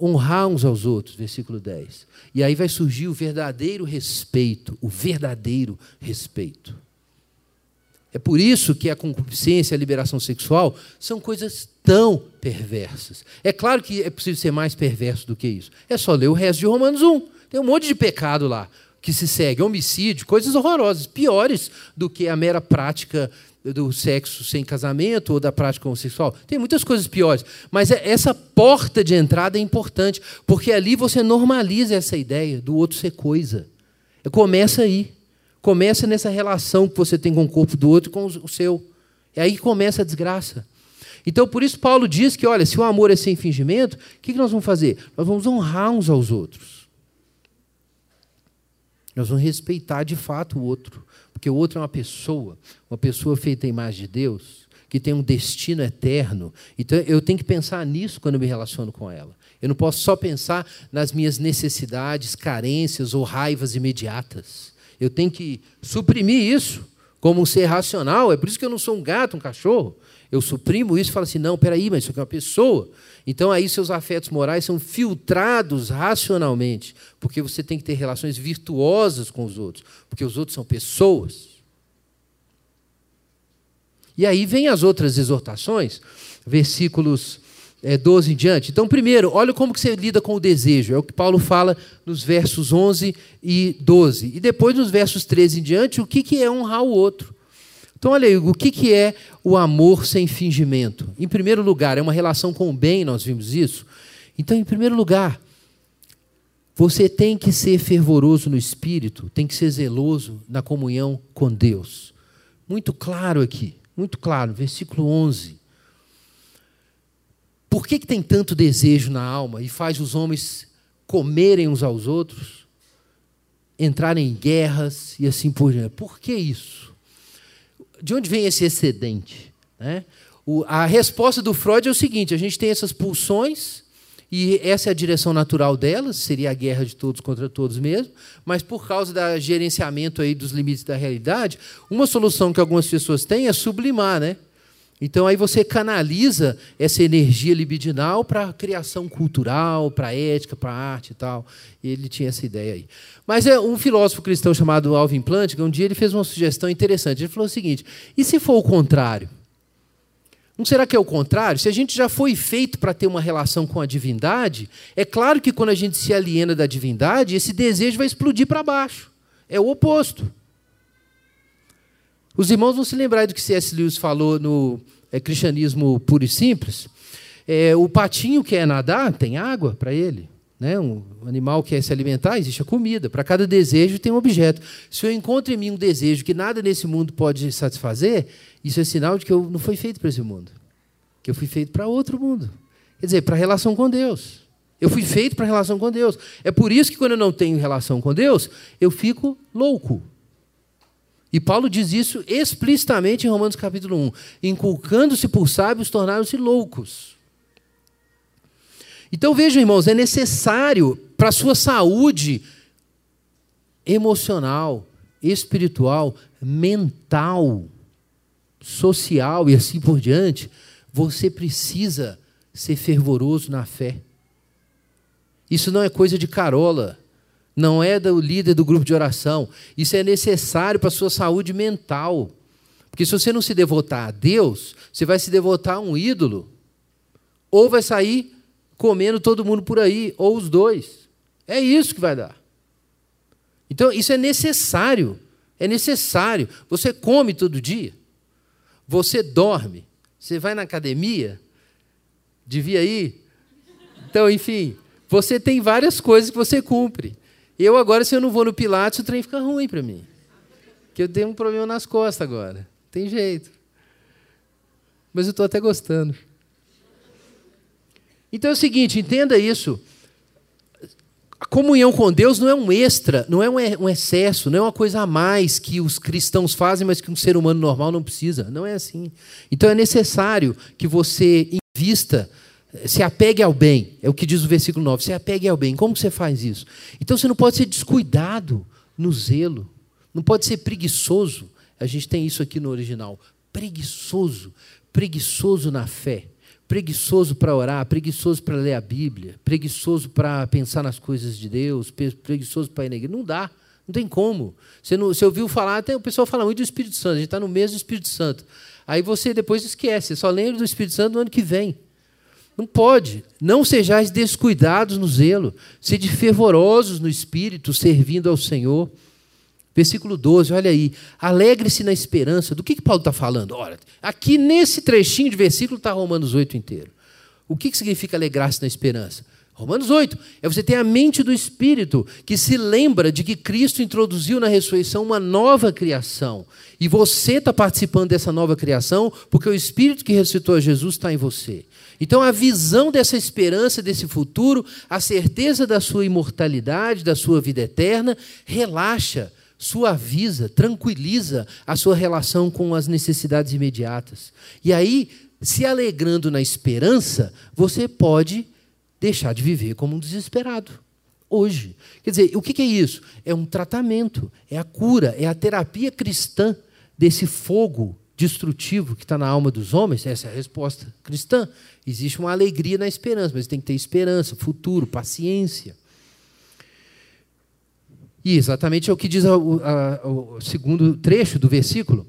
Honrar uns aos outros. Versículo 10. E aí vai surgir o verdadeiro respeito. O verdadeiro respeito. É por isso que a concupiscência e a liberação sexual são coisas tão perversas. É claro que é possível ser mais perverso do que isso. É só ler o resto de Romanos 1. Tem um monte de pecado lá que se segue, homicídio, coisas horrorosas, piores do que a mera prática do sexo sem casamento ou da prática homossexual. Tem muitas coisas piores, mas é, essa porta de entrada é importante, porque ali você normaliza essa ideia do outro ser coisa. Começa aí. Começa nessa relação que você tem com o corpo do outro com o seu. É aí que começa a desgraça. Então, por isso, Paulo diz que, olha, se o amor é sem fingimento, o que nós vamos fazer? Nós vamos honrar uns aos outros. Nós vamos respeitar de fato o outro. Porque o outro é uma pessoa, uma pessoa feita à imagem de Deus, que tem um destino eterno. Então, eu tenho que pensar nisso quando eu me relaciono com ela. Eu não posso só pensar nas minhas necessidades, carências ou raivas imediatas. Eu tenho que suprimir isso como um ser racional. É por isso que eu não sou um gato, um cachorro. Eu suprimo isso e falo assim: não, peraí, mas isso aqui é uma pessoa. Então aí seus afetos morais são filtrados racionalmente, porque você tem que ter relações virtuosas com os outros, porque os outros são pessoas. E aí vem as outras exortações, versículos é, 12 em diante. Então, primeiro, olha como que você lida com o desejo. É o que Paulo fala nos versos 11 e 12. E depois, nos versos 13 em diante, o que, que é honrar o outro. Então, olha aí, o que, que é o amor sem fingimento? Em primeiro lugar, é uma relação com o bem, nós vimos isso. Então, em primeiro lugar, você tem que ser fervoroso no espírito, tem que ser zeloso na comunhão com Deus. Muito claro aqui, muito claro, versículo 11. Por que, que tem tanto desejo na alma e faz os homens comerem uns aos outros, entrarem em guerras e assim por diante? Por que isso? De onde vem esse excedente? Né? O, a resposta do Freud é o seguinte: a gente tem essas pulsões e essa é a direção natural delas, seria a guerra de todos contra todos mesmo, mas por causa do gerenciamento aí dos limites da realidade, uma solução que algumas pessoas têm é sublimar, né? Então aí você canaliza essa energia libidinal para a criação cultural, para a ética, para a arte e tal. Ele tinha essa ideia aí. Mas é um filósofo cristão chamado Alvin Plantinga, um dia ele fez uma sugestão interessante. Ele falou o seguinte: e se for o contrário? Não será que é o contrário? Se a gente já foi feito para ter uma relação com a divindade, é claro que quando a gente se aliena da divindade, esse desejo vai explodir para baixo. É o oposto. Os irmãos vão se lembrar do que C.S. Lewis falou no é, Cristianismo Puro e Simples. É, o patinho quer nadar, tem água para ele. Né? Um animal quer se alimentar, existe a comida. Para cada desejo tem um objeto. Se eu encontro em mim um desejo que nada nesse mundo pode satisfazer, isso é sinal de que eu não fui feito para esse mundo. Que eu fui feito para outro mundo. Quer dizer, para a relação com Deus. Eu fui feito para a relação com Deus. É por isso que quando eu não tenho relação com Deus, eu fico louco. E Paulo diz isso explicitamente em Romanos capítulo 1. Inculcando-se por sábios, tornaram-se loucos. Então vejam, irmãos, é necessário para a sua saúde emocional, espiritual, mental, social e assim por diante, você precisa ser fervoroso na fé. Isso não é coisa de carola, não é do líder do grupo de oração. Isso é necessário para a sua saúde mental. Porque se você não se devotar a Deus, você vai se devotar a um ídolo, ou vai sair comendo todo mundo por aí, ou os dois. É isso que vai dar. Então, isso é necessário. É necessário. Você come todo dia. Você dorme. Você vai na academia. Devia ir. Então, enfim, você tem várias coisas que você cumpre. Eu agora, se eu não vou no Pilates, o trem fica ruim para mim. Porque eu tenho um problema nas costas agora. Tem jeito. Mas eu estou até gostando. Então é o seguinte, entenda isso. A comunhão com Deus não é um extra, não é um excesso, não é uma coisa a mais que os cristãos fazem, mas que um ser humano normal não precisa. Não é assim. Então é necessário que você invista, se apegue ao bem. É o que diz o versículo 9. Se apegue ao bem. Como você faz isso? Então você não pode ser descuidado no zelo. Não pode ser preguiçoso. A gente tem isso aqui no original. Preguiçoso. Preguiçoso na fé preguiçoso para orar, preguiçoso para ler a Bíblia, preguiçoso para pensar nas coisas de Deus, preguiçoso para ir na igreja. Não dá, não tem como. Você, não, você ouviu falar, até o pessoal fala muito do Espírito Santo, a gente está no mês do Espírito Santo. Aí você depois esquece, só lembra do Espírito Santo no ano que vem. Não pode. Não sejais descuidados no zelo, sede fervorosos no espírito, servindo ao Senhor. Versículo 12, olha aí. Alegre-se na esperança. Do que, que Paulo está falando? Olha, aqui nesse trechinho de versículo está Romanos 8 inteiro. O que, que significa alegrar-se na esperança? Romanos 8 é você ter a mente do Espírito que se lembra de que Cristo introduziu na ressurreição uma nova criação. E você está participando dessa nova criação porque o Espírito que ressuscitou a Jesus está em você. Então, a visão dessa esperança, desse futuro, a certeza da sua imortalidade, da sua vida eterna, relaxa suaviza, tranquiliza a sua relação com as necessidades imediatas. E aí, se alegrando na esperança, você pode deixar de viver como um desesperado. Hoje. Quer dizer, o que é isso? É um tratamento, é a cura, é a terapia cristã desse fogo destrutivo que está na alma dos homens. Essa é a resposta cristã. Existe uma alegria na esperança, mas tem que ter esperança, futuro, paciência. E exatamente é o que diz o, o segundo trecho do versículo.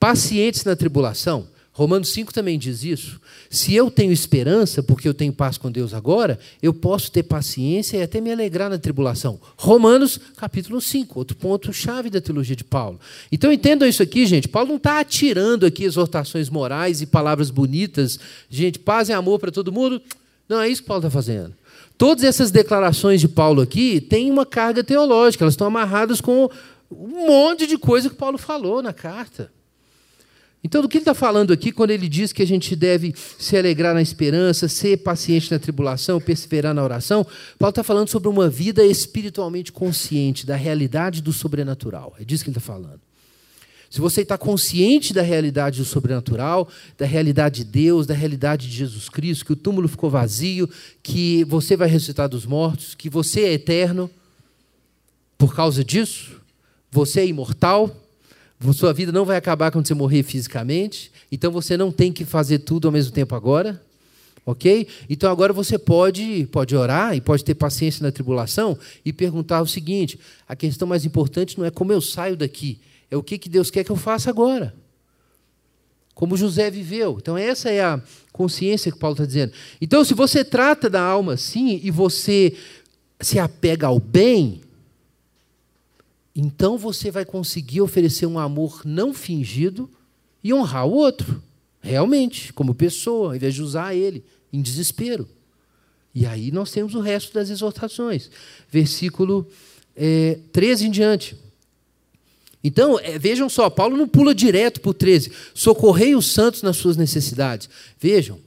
Pacientes na tribulação. Romanos 5 também diz isso. Se eu tenho esperança, porque eu tenho paz com Deus agora, eu posso ter paciência e até me alegrar na tribulação. Romanos capítulo 5, outro ponto-chave da teologia de Paulo. Então entendam isso aqui, gente. Paulo não está atirando aqui exortações morais e palavras bonitas. Gente, paz e amor para todo mundo. Não é isso que Paulo está fazendo. Todas essas declarações de Paulo aqui têm uma carga teológica, elas estão amarradas com um monte de coisa que Paulo falou na carta. Então, do que ele está falando aqui quando ele diz que a gente deve se alegrar na esperança, ser paciente na tribulação, perseverar na oração? Paulo está falando sobre uma vida espiritualmente consciente da realidade do sobrenatural. É disso que ele está falando. Se você está consciente da realidade do sobrenatural, da realidade de Deus, da realidade de Jesus Cristo, que o túmulo ficou vazio, que você vai ressuscitar dos mortos, que você é eterno, por causa disso, você é imortal, sua vida não vai acabar quando você morrer fisicamente, então você não tem que fazer tudo ao mesmo tempo agora. Ok? Então agora você pode, pode orar e pode ter paciência na tribulação e perguntar o seguinte: a questão mais importante não é como eu saio daqui, é o que, que Deus quer que eu faça agora. como José viveu. Então, essa é a consciência que Paulo está dizendo. Então, se você trata da alma assim e você se apega ao bem, então você vai conseguir oferecer um amor não fingido e honrar o outro, realmente, como pessoa, ao invés de usar ele em desespero. E aí nós temos o resto das exortações. Versículo é, 13 em diante. Então, é, vejam só, Paulo não pula direto para o 13. Socorrei os santos nas suas necessidades. Vejam,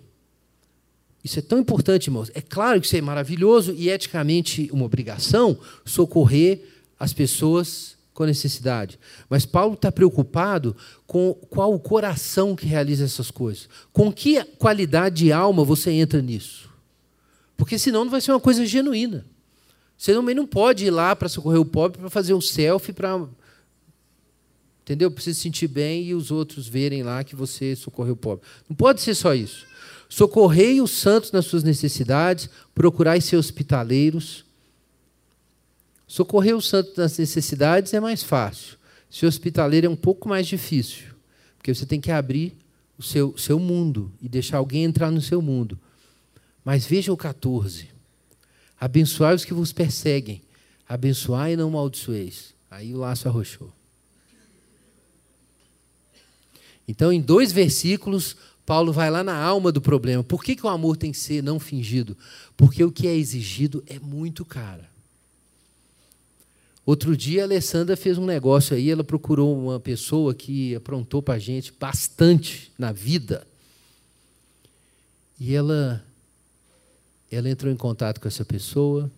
isso é tão importante, irmãos. É claro que isso é maravilhoso e eticamente uma obrigação socorrer as pessoas com necessidade. Mas Paulo está preocupado com qual o coração que realiza essas coisas. Com que qualidade de alma você entra nisso? Porque senão não vai ser uma coisa genuína. Você também não pode ir lá para socorrer o pobre para fazer o selfie para. Entendeu? Para se sentir bem e os outros verem lá que você socorreu o pobre. Não pode ser só isso. Socorrei os santos nas suas necessidades, procurai ser hospitaleiros. Socorrer os santos nas necessidades é mais fácil. Ser hospitaleiro é um pouco mais difícil, porque você tem que abrir o seu, seu mundo e deixar alguém entrar no seu mundo. Mas veja o 14. Abençoai os que vos perseguem, abençoai e não maldiçoeis. Aí o laço arrochou. Então, em dois versículos, Paulo vai lá na alma do problema. Por que, que o amor tem que ser não fingido? Porque o que é exigido é muito caro. Outro dia a Alessandra fez um negócio aí, ela procurou uma pessoa que aprontou para a gente bastante na vida. E ela, ela entrou em contato com essa pessoa,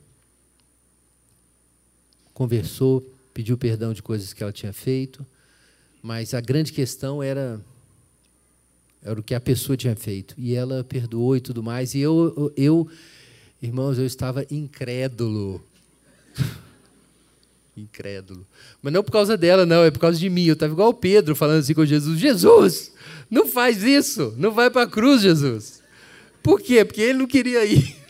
conversou, pediu perdão de coisas que ela tinha feito, mas a grande questão era era o que a pessoa tinha feito. E ela perdoou e tudo mais. E eu, eu irmãos, eu estava incrédulo. incrédulo. Mas não por causa dela, não, é por causa de mim. Eu estava igual o Pedro falando assim com Jesus: Jesus, não faz isso, não vai para a cruz, Jesus. Por quê? Porque ele não queria ir.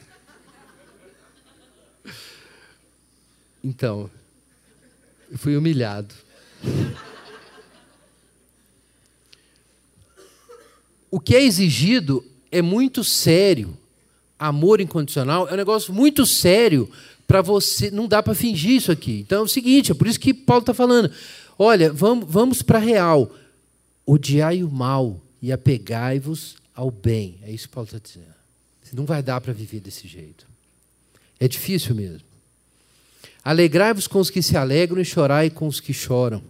Então, eu fui humilhado. O que é exigido é muito sério. Amor incondicional é um negócio muito sério para você. Não dá para fingir isso aqui. Então é o seguinte, é por isso que Paulo está falando. Olha, vamos, vamos para a real. Odiai o mal e apegai-vos ao bem. É isso que Paulo está dizendo. Não vai dar para viver desse jeito. É difícil mesmo. Alegrai-vos com os que se alegram e chorai com os que choram.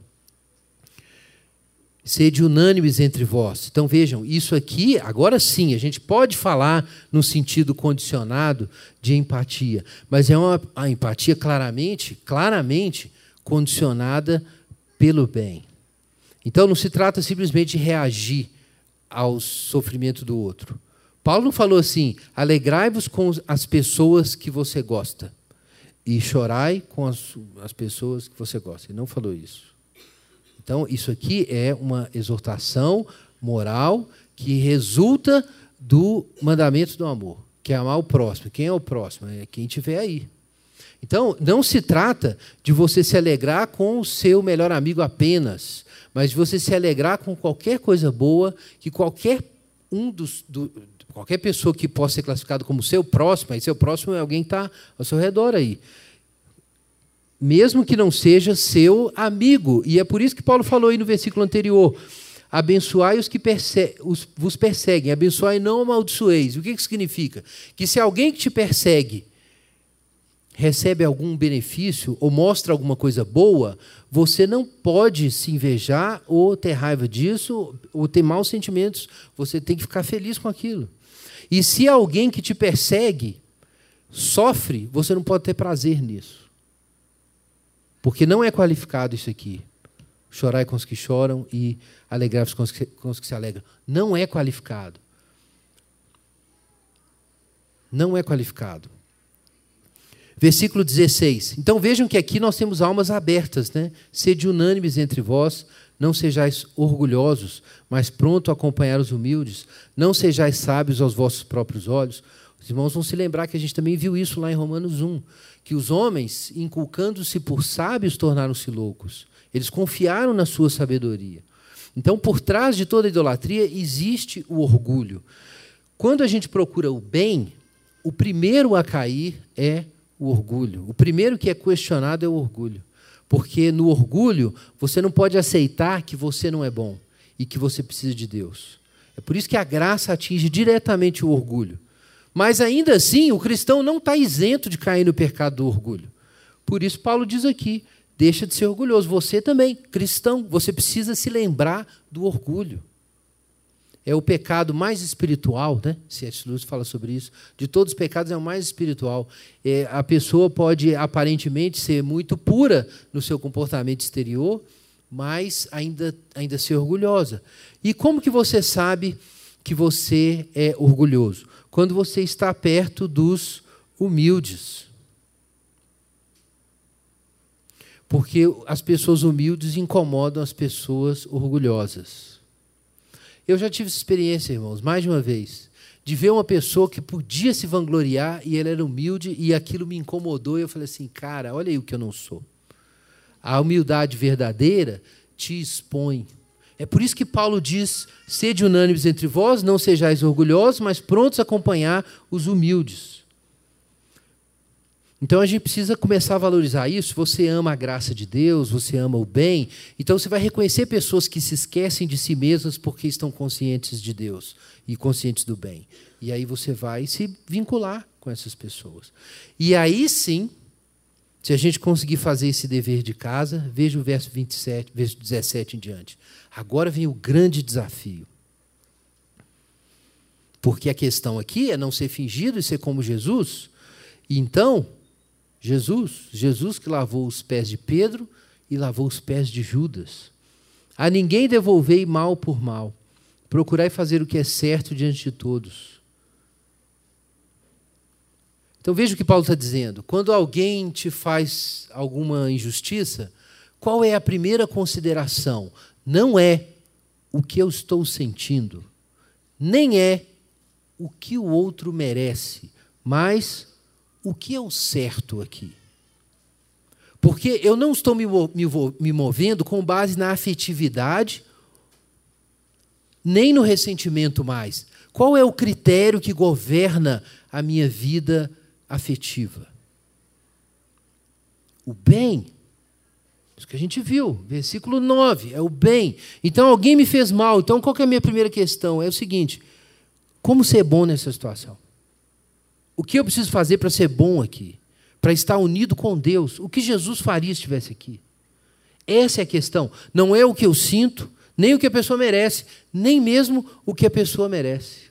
Sede unânimes entre vós. Então vejam, isso aqui, agora sim, a gente pode falar no sentido condicionado de empatia, mas é uma a empatia claramente, claramente condicionada pelo bem. Então não se trata simplesmente de reagir ao sofrimento do outro. Paulo não falou assim: alegrai-vos com as pessoas que você gosta e chorai com as, as pessoas que você gosta. Ele não falou isso. Então, isso aqui é uma exortação moral que resulta do mandamento do amor, que é amar o próximo. Quem é o próximo? É quem estiver aí. Então, não se trata de você se alegrar com o seu melhor amigo apenas, mas de você se alegrar com qualquer coisa boa que qualquer um dos. Do, qualquer pessoa que possa ser classificado como seu próximo, aí seu próximo é alguém que está ao seu redor aí mesmo que não seja seu amigo. E é por isso que Paulo falou aí no versículo anterior: abençoai os que perse os, vos perseguem, abençoai e não amaldiçoeis. O que isso significa? Que se alguém que te persegue recebe algum benefício ou mostra alguma coisa boa, você não pode se invejar ou ter raiva disso ou ter maus sentimentos. Você tem que ficar feliz com aquilo. E se alguém que te persegue sofre, você não pode ter prazer nisso. Porque não é qualificado isso aqui. Chorai com os que choram e alegrai-vos com, com os que se alegram. Não é qualificado. Não é qualificado. Versículo 16. Então vejam que aqui nós temos almas abertas, né? Sede unânimes entre vós, não sejais orgulhosos, mas pronto a acompanhar os humildes, não sejais sábios aos vossos próprios olhos. Os irmãos vão se lembrar que a gente também viu isso lá em Romanos 1 que os homens, inculcando-se por sábios, tornaram-se loucos. Eles confiaram na sua sabedoria. Então, por trás de toda idolatria existe o orgulho. Quando a gente procura o bem, o primeiro a cair é o orgulho. O primeiro que é questionado é o orgulho. Porque no orgulho, você não pode aceitar que você não é bom e que você precisa de Deus. É por isso que a graça atinge diretamente o orgulho. Mas ainda assim, o cristão não está isento de cair no pecado do orgulho. Por isso, Paulo diz aqui: deixa de ser orgulhoso. Você também, cristão, você precisa se lembrar do orgulho. É o pecado mais espiritual, né? C.S. Lewis fala sobre isso. De todos os pecados, é o mais espiritual. É, a pessoa pode aparentemente ser muito pura no seu comportamento exterior, mas ainda, ainda ser orgulhosa. E como que você sabe que você é orgulhoso? Quando você está perto dos humildes. Porque as pessoas humildes incomodam as pessoas orgulhosas. Eu já tive essa experiência, irmãos, mais de uma vez, de ver uma pessoa que podia se vangloriar e ela era humilde e aquilo me incomodou e eu falei assim, cara, olha aí o que eu não sou. A humildade verdadeira te expõe. É por isso que Paulo diz: sede unânimes entre vós, não sejais orgulhosos, mas prontos a acompanhar os humildes. Então a gente precisa começar a valorizar isso. Você ama a graça de Deus, você ama o bem. Então você vai reconhecer pessoas que se esquecem de si mesmas porque estão conscientes de Deus e conscientes do bem. E aí você vai se vincular com essas pessoas. E aí sim, se a gente conseguir fazer esse dever de casa, veja o verso 27, verso 17 em diante. Agora vem o grande desafio. Porque a questão aqui é não ser fingido e ser como Jesus. Então, Jesus, Jesus que lavou os pés de Pedro e lavou os pés de Judas. A ninguém devolvei mal por mal. Procurai fazer o que é certo diante de todos. Então veja o que Paulo está dizendo. Quando alguém te faz alguma injustiça, qual é a primeira consideração? Não é o que eu estou sentindo, nem é o que o outro merece, mas o que é o certo aqui? Porque eu não estou me movendo com base na afetividade, nem no ressentimento mais. Qual é o critério que governa a minha vida afetiva? O bem. Isso que a gente viu, versículo 9, é o bem. Então alguém me fez mal. Então qual é a minha primeira questão? É o seguinte: como ser bom nessa situação? O que eu preciso fazer para ser bom aqui? Para estar unido com Deus? O que Jesus faria se estivesse aqui? Essa é a questão. Não é o que eu sinto, nem o que a pessoa merece, nem mesmo o que a pessoa merece.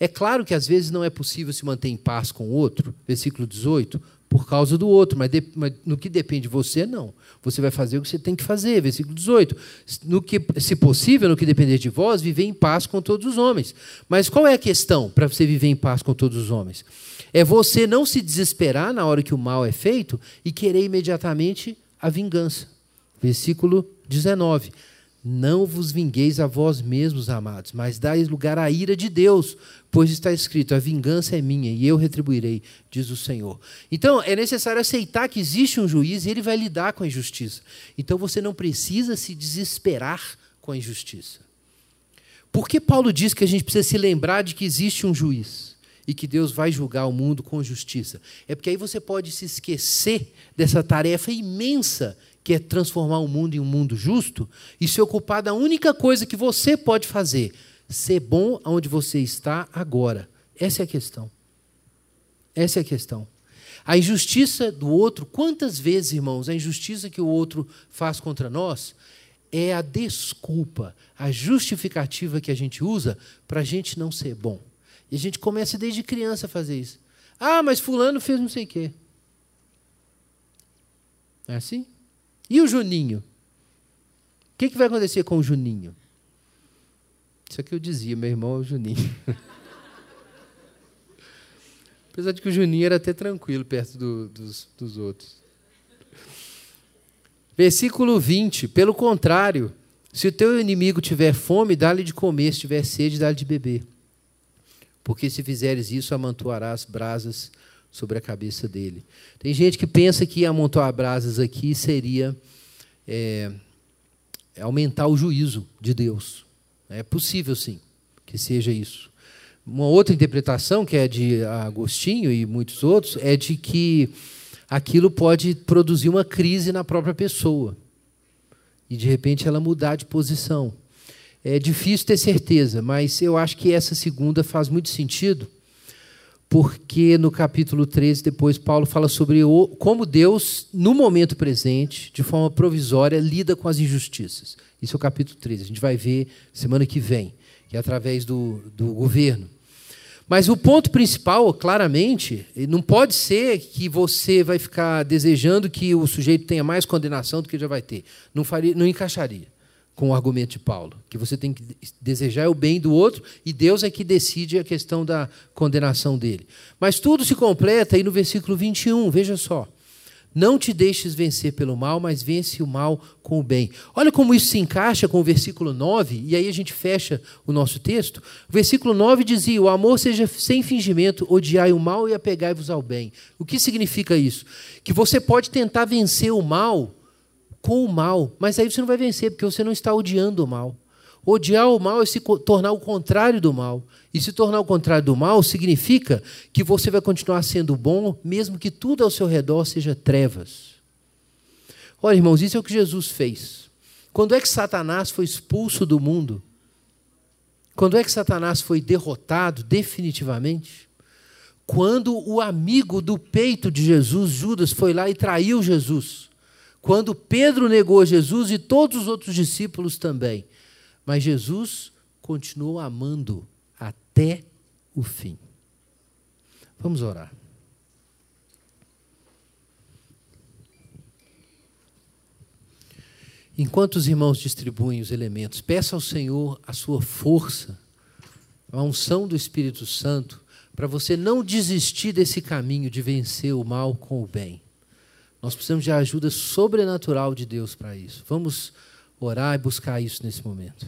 É claro que às vezes não é possível se manter em paz com o outro, versículo 18, por causa do outro, mas, de, mas, no que depende de você, não. Você vai fazer o que você tem que fazer, versículo 18. No que, se possível, no que depender de vós, viver em paz com todos os homens. Mas qual é a questão para você viver em paz com todos os homens? É você não se desesperar na hora que o mal é feito e querer imediatamente a vingança. Versículo 19. Não vos vingueis a vós mesmos, amados, mas dais lugar à ira de Deus, pois está escrito: a vingança é minha e eu retribuirei, diz o Senhor. Então, é necessário aceitar que existe um juiz e ele vai lidar com a injustiça. Então, você não precisa se desesperar com a injustiça. Por que Paulo diz que a gente precisa se lembrar de que existe um juiz e que Deus vai julgar o mundo com justiça? É porque aí você pode se esquecer dessa tarefa imensa que é transformar o mundo em um mundo justo, e se ocupar da única coisa que você pode fazer: ser bom onde você está agora. Essa é a questão. Essa é a questão. A injustiça do outro, quantas vezes, irmãos, a injustiça que o outro faz contra nós é a desculpa, a justificativa que a gente usa para a gente não ser bom. E a gente começa desde criança a fazer isso. Ah, mas Fulano fez não sei o quê. É assim? E o Juninho? O que, que vai acontecer com o Juninho? Isso aqui eu dizia, meu irmão é o Juninho. Apesar de que o Juninho era até tranquilo perto do, dos, dos outros. Versículo 20. Pelo contrário, se o teu inimigo tiver fome, dá-lhe de comer, se tiver sede, dá-lhe de beber. Porque se fizeres isso, amontoarás brasas sobre a cabeça dele. Tem gente que pensa que amontoar brasas aqui seria é, aumentar o juízo de Deus. É possível, sim, que seja isso. Uma outra interpretação, que é de Agostinho e muitos outros, é de que aquilo pode produzir uma crise na própria pessoa. E, de repente, ela mudar de posição. É difícil ter certeza, mas eu acho que essa segunda faz muito sentido, porque no capítulo 13, depois, Paulo fala sobre o, como Deus, no momento presente, de forma provisória, lida com as injustiças. Isso é o capítulo 13. A gente vai ver semana que vem, que é através do, do governo. Mas o ponto principal, claramente, não pode ser que você vai ficar desejando que o sujeito tenha mais condenação do que já vai ter. Não, faria, não encaixaria com o argumento de Paulo, que você tem que desejar o bem do outro e Deus é que decide a questão da condenação dele. Mas tudo se completa aí no versículo 21, veja só. Não te deixes vencer pelo mal, mas vence o mal com o bem. Olha como isso se encaixa com o versículo 9, e aí a gente fecha o nosso texto. O versículo 9 dizia: O amor seja sem fingimento, odiai o mal e apegai-vos ao bem. O que significa isso? Que você pode tentar vencer o mal com o mal, mas aí você não vai vencer, porque você não está odiando o mal. Odiar o mal é se tornar o contrário do mal. E se tornar o contrário do mal significa que você vai continuar sendo bom, mesmo que tudo ao seu redor seja trevas. Olha, irmãos, isso é o que Jesus fez. Quando é que Satanás foi expulso do mundo? Quando é que Satanás foi derrotado definitivamente? Quando o amigo do peito de Jesus, Judas, foi lá e traiu Jesus. Quando Pedro negou Jesus e todos os outros discípulos também. Mas Jesus continuou amando até o fim. Vamos orar. Enquanto os irmãos distribuem os elementos, peça ao Senhor a sua força, a unção do Espírito Santo, para você não desistir desse caminho de vencer o mal com o bem. Nós precisamos de ajuda sobrenatural de Deus para isso. Vamos orar e buscar isso nesse momento.